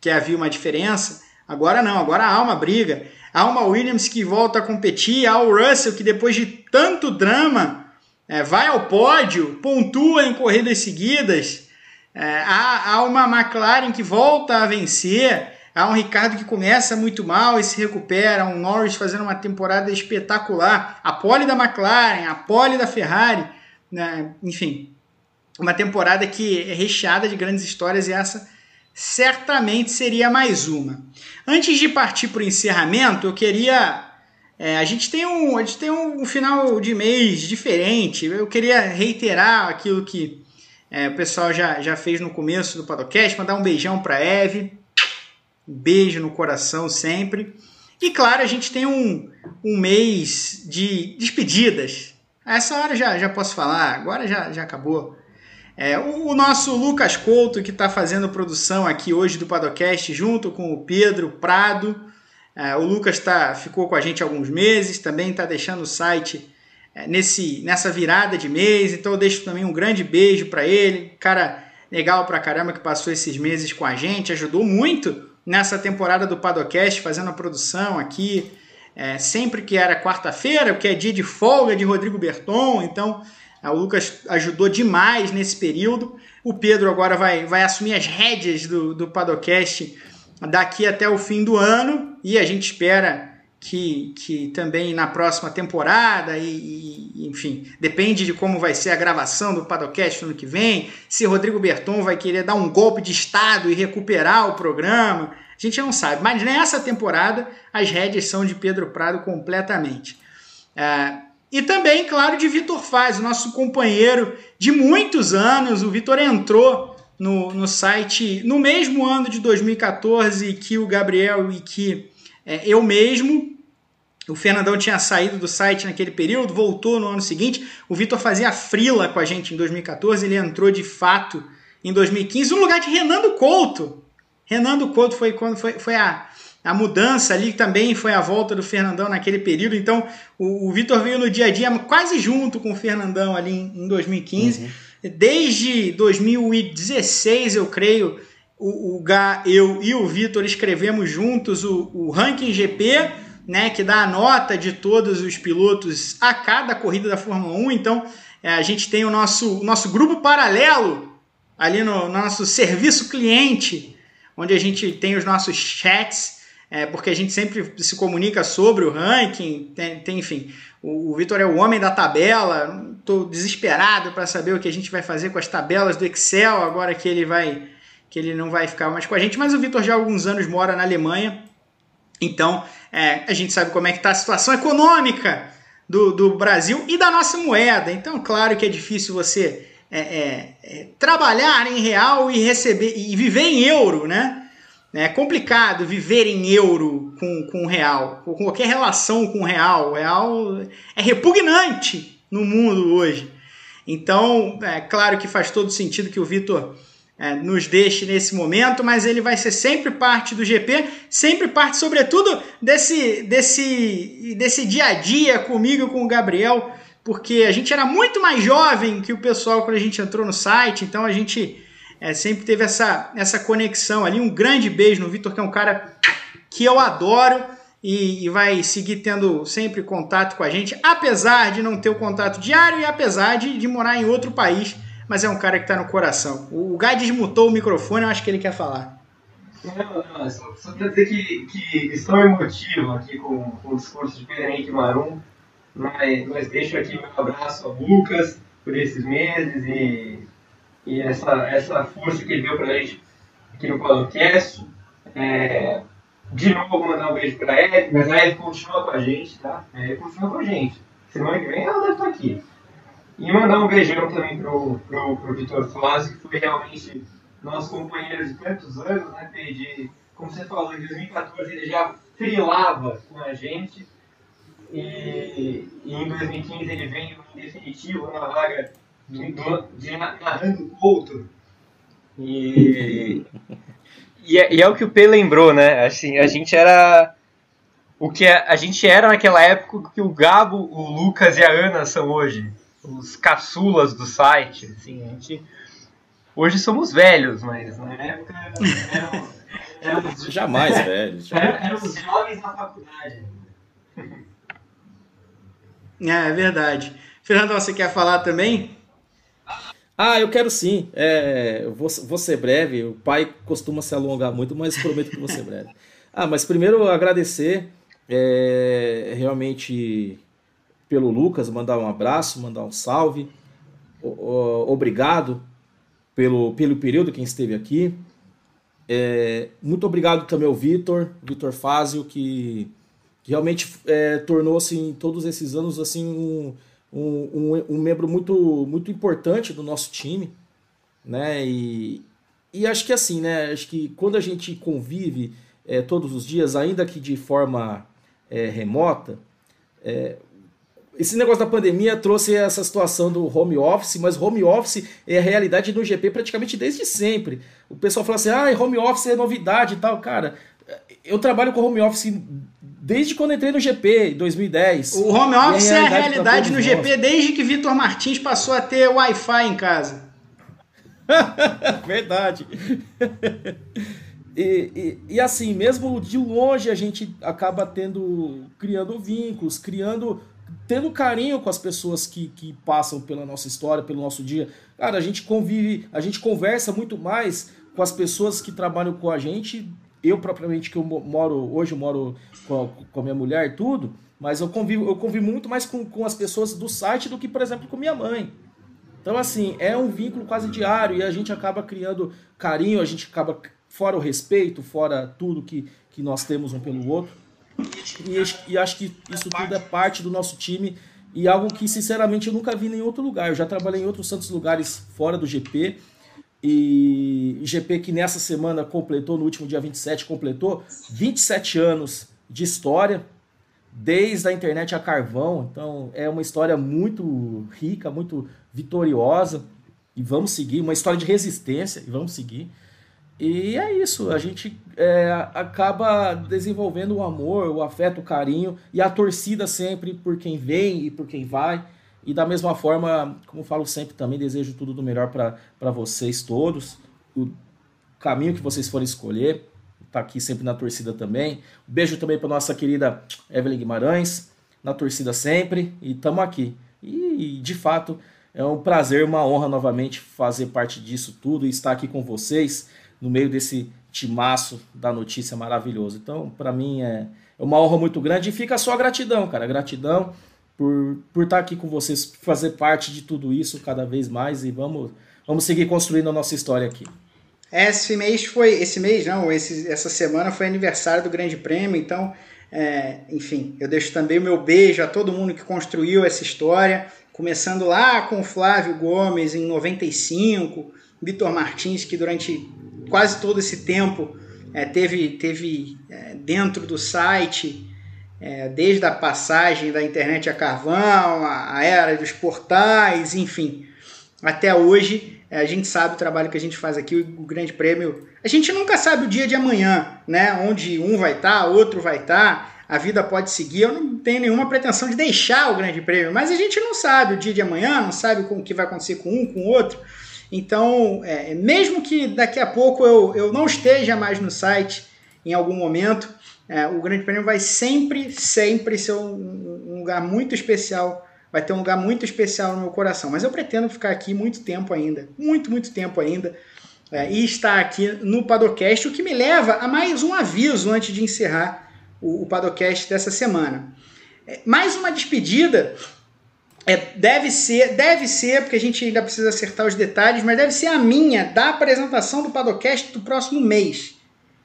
que havia uma diferença. Agora não, agora há uma briga há uma Williams que volta a competir, há o Russell que depois de tanto drama é, vai ao pódio, pontua em corridas seguidas, é, há, há uma McLaren que volta a vencer, há um Ricardo que começa muito mal e se recupera, um Norris fazendo uma temporada espetacular, a pole da McLaren, a pole da Ferrari, né? enfim, uma temporada que é recheada de grandes histórias e essa certamente seria mais uma. Antes de partir para o encerramento, eu queria. É, a gente tem, um, a gente tem um final de mês diferente. Eu queria reiterar aquilo que é, o pessoal já, já fez no começo do podcast, mandar um beijão para Eve. Um beijo no coração sempre. E claro, a gente tem um, um mês de despedidas. essa hora já, já posso falar, agora já, já acabou. É, o, o, nosso Lucas Couto, que está fazendo produção aqui hoje do Padocast, junto com o Pedro Prado. É, o Lucas tá, ficou com a gente alguns meses, também está deixando o site é, nesse, nessa virada de mês, então eu deixo também um grande beijo para ele. Cara legal pra caramba que passou esses meses com a gente, ajudou muito nessa temporada do Padocast, fazendo a produção aqui. É, sempre que era quarta-feira, que é dia de folga de Rodrigo Berton, então o Lucas ajudou demais nesse período. O Pedro agora vai, vai assumir as rédeas do, do Padocast daqui até o fim do ano e a gente espera que, que também na próxima temporada e, e, enfim, depende de como vai ser a gravação do Padocast no ano que vem, se Rodrigo Berton vai querer dar um golpe de estado e recuperar o programa, a gente não sabe, mas nessa temporada as rédeas são de Pedro Prado completamente. É, e também, claro, de Vitor Faz, nosso companheiro de muitos anos. O Vitor entrou no, no site no mesmo ano de 2014 que o Gabriel e que é, eu mesmo. O Fernandão tinha saído do site naquele período, voltou no ano seguinte. O Vitor fazia frila com a gente em 2014, ele entrou de fato em 2015, no lugar de Renando Couto. Renando Couto foi quando foi, foi a, a mudança ali também foi a volta do Fernandão naquele período. Então, o, o Vitor veio no dia a dia quase junto com o Fernandão ali em, em 2015. Uhum. Desde 2016, eu creio, o, o Gá, eu e o Vitor escrevemos juntos o, o Ranking GP, né, que dá a nota de todos os pilotos a cada corrida da Fórmula 1. Então, é, a gente tem o nosso, o nosso grupo paralelo ali no, no nosso serviço cliente, onde a gente tem os nossos chats é, porque a gente sempre se comunica sobre o ranking, tem, tem enfim, o, o Vitor é o homem da tabela, estou desesperado para saber o que a gente vai fazer com as tabelas do Excel, agora que ele vai que ele não vai ficar mais com a gente, mas o Vitor já há alguns anos mora na Alemanha, então é, a gente sabe como é que está a situação econômica do, do Brasil e da nossa moeda, então claro que é difícil você é, é, é trabalhar em real e receber e viver em euro, né? É complicado viver em euro com, com real, com qualquer relação com real. Real é repugnante no mundo hoje. Então, é claro que faz todo sentido que o Vitor é, nos deixe nesse momento, mas ele vai ser sempre parte do GP, sempre parte, sobretudo, desse, desse, desse dia a dia comigo e com o Gabriel, porque a gente era muito mais jovem que o pessoal quando a gente entrou no site, então a gente é, sempre teve essa, essa conexão ali. Um grande beijo no Vitor, que é um cara que eu adoro e, e, vai seguir tendo sempre contato com a gente, apesar de não ter o contato diário e apesar de, de morar em outro país, mas é um cara que está no coração. O, o Guy desmutou o microfone, eu acho que ele quer falar. Não, não, só, só dizer que, que estou emotivo aqui com, com o discurso de Pedro Henrique Marum, mas, mas deixo aqui meu abraço ao Lucas por esses meses e e essa, essa força que ele deu para a gente aqui no podcast. É, de novo mandar um beijo pra Eve, mas a Eve continua com a gente, tá? A Eve continua com a gente. Semana que vem ela deve estar aqui. E mandar um beijão também pro, pro, pro Vitor Flávio, que foi realmente nosso companheiro de tantos anos, né, Pedro? Como você falou, em 2014 ele já frilava com a gente. E, e em 2015 ele veio em definitivo na vaga de, narrando outro. E, e, é, e é o que o P lembrou, né? Assim, a gente era o que a, a gente era naquela época que o Gabo, o Lucas e a Ana são hoje. Os caçulas do site. Assim, a gente, hoje somos velhos, mas na época éramos, éramos jamais velhos. Jamais. Éramos jovens na faculdade. É, é verdade. Fernando, você quer falar também? Ah, eu quero sim. É, vou, vou ser breve. O pai costuma se alongar muito, mas prometo que vou ser breve. Ah, mas primeiro agradecer é, realmente pelo Lucas, mandar um abraço, mandar um salve. O, o, obrigado pelo, pelo período quem esteve aqui. É, muito obrigado também ao Vitor, Vitor Fázio, que, que realmente é, tornou-se em todos esses anos assim um, um, um, um, membro muito, muito importante do nosso time. Né? E, e acho que assim, né? Acho que quando a gente convive é, todos os dias, ainda que de forma é, remota, é, esse negócio da pandemia trouxe essa situação do home office, mas home office é a realidade do GP praticamente desde sempre. O pessoal fala assim, ah, home office é novidade e tal. Cara, eu trabalho com home office desde quando entrei no GP, em 2010. O home office é a realidade, no GP desde que Vitor Martins passou a ter Wi-Fi em casa. Verdade. E, e, e, assim, mesmo de longe a gente acaba tendo, criando vínculos, criando, tendo carinho com as pessoas que, que passam pela nossa história, pelo nosso dia. Cara, a gente convive, a gente conversa muito mais com as pessoas que trabalham com a gente. Eu, propriamente, que eu moro, hoje eu moro com com minha mulher tudo, mas eu convivo, eu convivo muito mais com, com as pessoas do site do que, por exemplo, com minha mãe. Então, assim, é um vínculo quase diário e a gente acaba criando carinho, a gente acaba fora o respeito, fora tudo que, que nós temos um pelo outro. E, e acho que isso tudo é parte do nosso time e algo que, sinceramente, eu nunca vi em outro lugar. Eu já trabalhei em outros tantos lugares fora do GP. E GP que nessa semana completou, no último dia 27, completou 27 anos de história, desde a internet a carvão. Então é uma história muito rica, muito vitoriosa. E vamos seguir, uma história de resistência, e vamos seguir. E é isso, a gente é, acaba desenvolvendo o amor, o afeto, o carinho e a torcida sempre por quem vem e por quem vai. E da mesma forma, como falo sempre, também desejo tudo do melhor para vocês todos. O caminho que vocês forem escolher, tá aqui sempre na torcida também. Um beijo também para nossa querida Evelyn Guimarães, na torcida sempre. E estamos aqui. E de fato é um prazer, uma honra novamente fazer parte disso tudo e estar aqui com vocês no meio desse timaço da notícia maravilhoso. Então, para mim é, é uma honra muito grande e fica só a gratidão, cara. Gratidão por, por estar aqui com vocês, fazer parte de tudo isso cada vez mais e vamos, vamos seguir construindo a nossa história aqui. Esse mês foi, esse mês não, esse, essa semana foi aniversário do Grande Prêmio, então, é, enfim, eu deixo também o meu beijo a todo mundo que construiu essa história, começando lá com o Flávio Gomes em 95, Vitor Martins, que durante quase todo esse tempo é, teve, teve é, dentro do site, é, desde a passagem da internet a carvão, a, a, era dos portais, enfim, até hoje é, a gente sabe o trabalho que a gente faz aqui, o, Grande Prêmio. A gente nunca sabe o dia de amanhã, né? Onde um vai estar, tá, outro vai estar. Tá, a vida pode seguir. Eu não tenho nenhuma pretensão de deixar o Grande Prêmio, mas a gente não sabe o dia de amanhã, não sabe o que vai acontecer com um, com o outro. Então, é, mesmo que daqui a pouco eu, eu não esteja mais no site em algum momento, é, o Grande Prêmio vai sempre, sempre ser um, um, lugar muito especial, vai ter um lugar muito especial no meu coração. Mas eu pretendo ficar aqui muito tempo ainda, muito, muito tempo ainda, é, e estar aqui no Padocast, o que me leva a mais um aviso antes de encerrar o, o Padocast dessa semana. É, mais uma despedida é, deve ser, deve ser, porque a gente ainda precisa acertar os detalhes, mas deve ser a minha da apresentação do Padocast do próximo mês.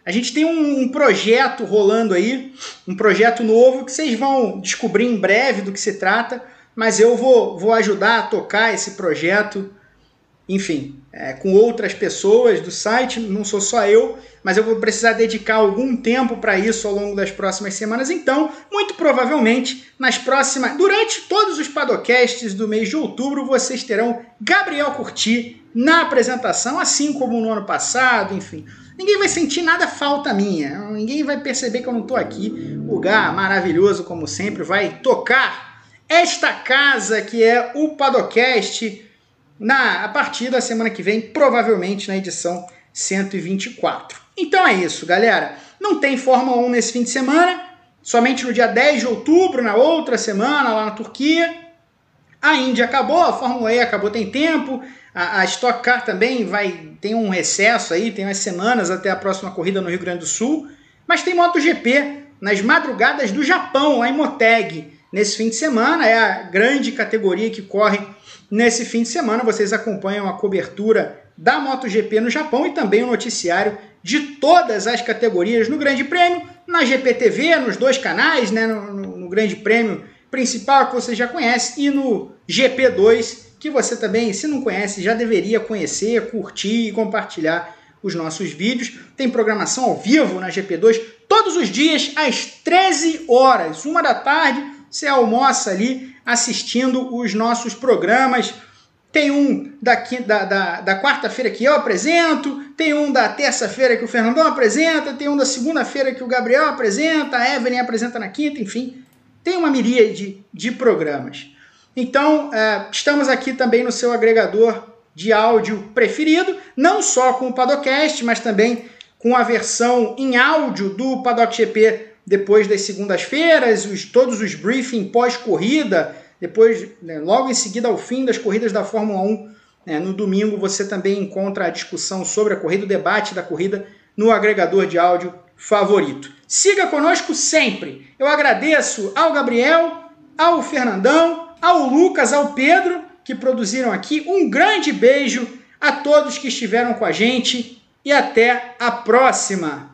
A gente tem um, um, projeto rolando aí, um projeto novo que vocês vão descobrir em breve do que se trata, mas eu vou, vou ajudar a tocar esse projeto enfim, é, com outras pessoas do site, não sou só eu, mas eu vou precisar dedicar algum tempo para isso ao longo das próximas semanas. Então, muito provavelmente, nas próximas, durante todos os padocasts do mês de outubro, vocês terão Gabriel Curti na apresentação, assim como no ano passado, enfim. Ninguém vai sentir nada falta minha, ninguém vai perceber que eu não estou aqui. O lugar maravilhoso, como sempre, vai tocar esta casa que é o Padocast na, a partir da semana que vem, provavelmente na edição 124. Então é isso, galera. Não tem Fórmula 1 nesse fim de semana, somente no dia 10 de outubro, na outra semana, lá na Turquia. A Índia acabou, a Fórmula E acabou tem tempo, a, a Stock Car também vai tem um recesso aí, tem umas semanas até a próxima corrida no Rio Grande do Sul. Mas tem MotoGP nas madrugadas do Japão, a Imoteg, nesse fim de semana. É a grande categoria que corre Nesse fim de semana vocês acompanham a cobertura da MotoGP no Japão e também o noticiário de todas as categorias no Grande Prêmio, na GPTV, nos dois canais, né, no, no, no Grande Prêmio principal que você já conhece e no GP2 que você também, se não conhece, já deveria conhecer, curtir e compartilhar os nossos vídeos. Tem programação ao vivo na GP2 todos os dias às 13 horas, uma da tarde. Você almoça ali assistindo os nossos programas. Tem um da, da, da, da quarta-feira que eu apresento, tem um da terça-feira que o Fernandão apresenta, tem um da segunda-feira que o Gabriel apresenta, a Evelyn apresenta na quinta, enfim. Tem uma miríade de programas. Então, é, estamos aqui também no seu agregador de áudio preferido, não só com o Padocast, mas também com a versão em áudio do Paddock GP depois das segundas-feiras, os, todos os briefings pós-corrida, depois, né, logo em seguida ao fim das corridas da Fórmula 1, né, no domingo você também encontra a discussão sobre a corrida, o debate da corrida no agregador de áudio favorito. Siga conosco sempre. Eu agradeço ao Gabriel, ao Fernandão, ao Lucas, ao Pedro que produziram aqui. Um grande beijo a todos que estiveram com a gente e até a próxima.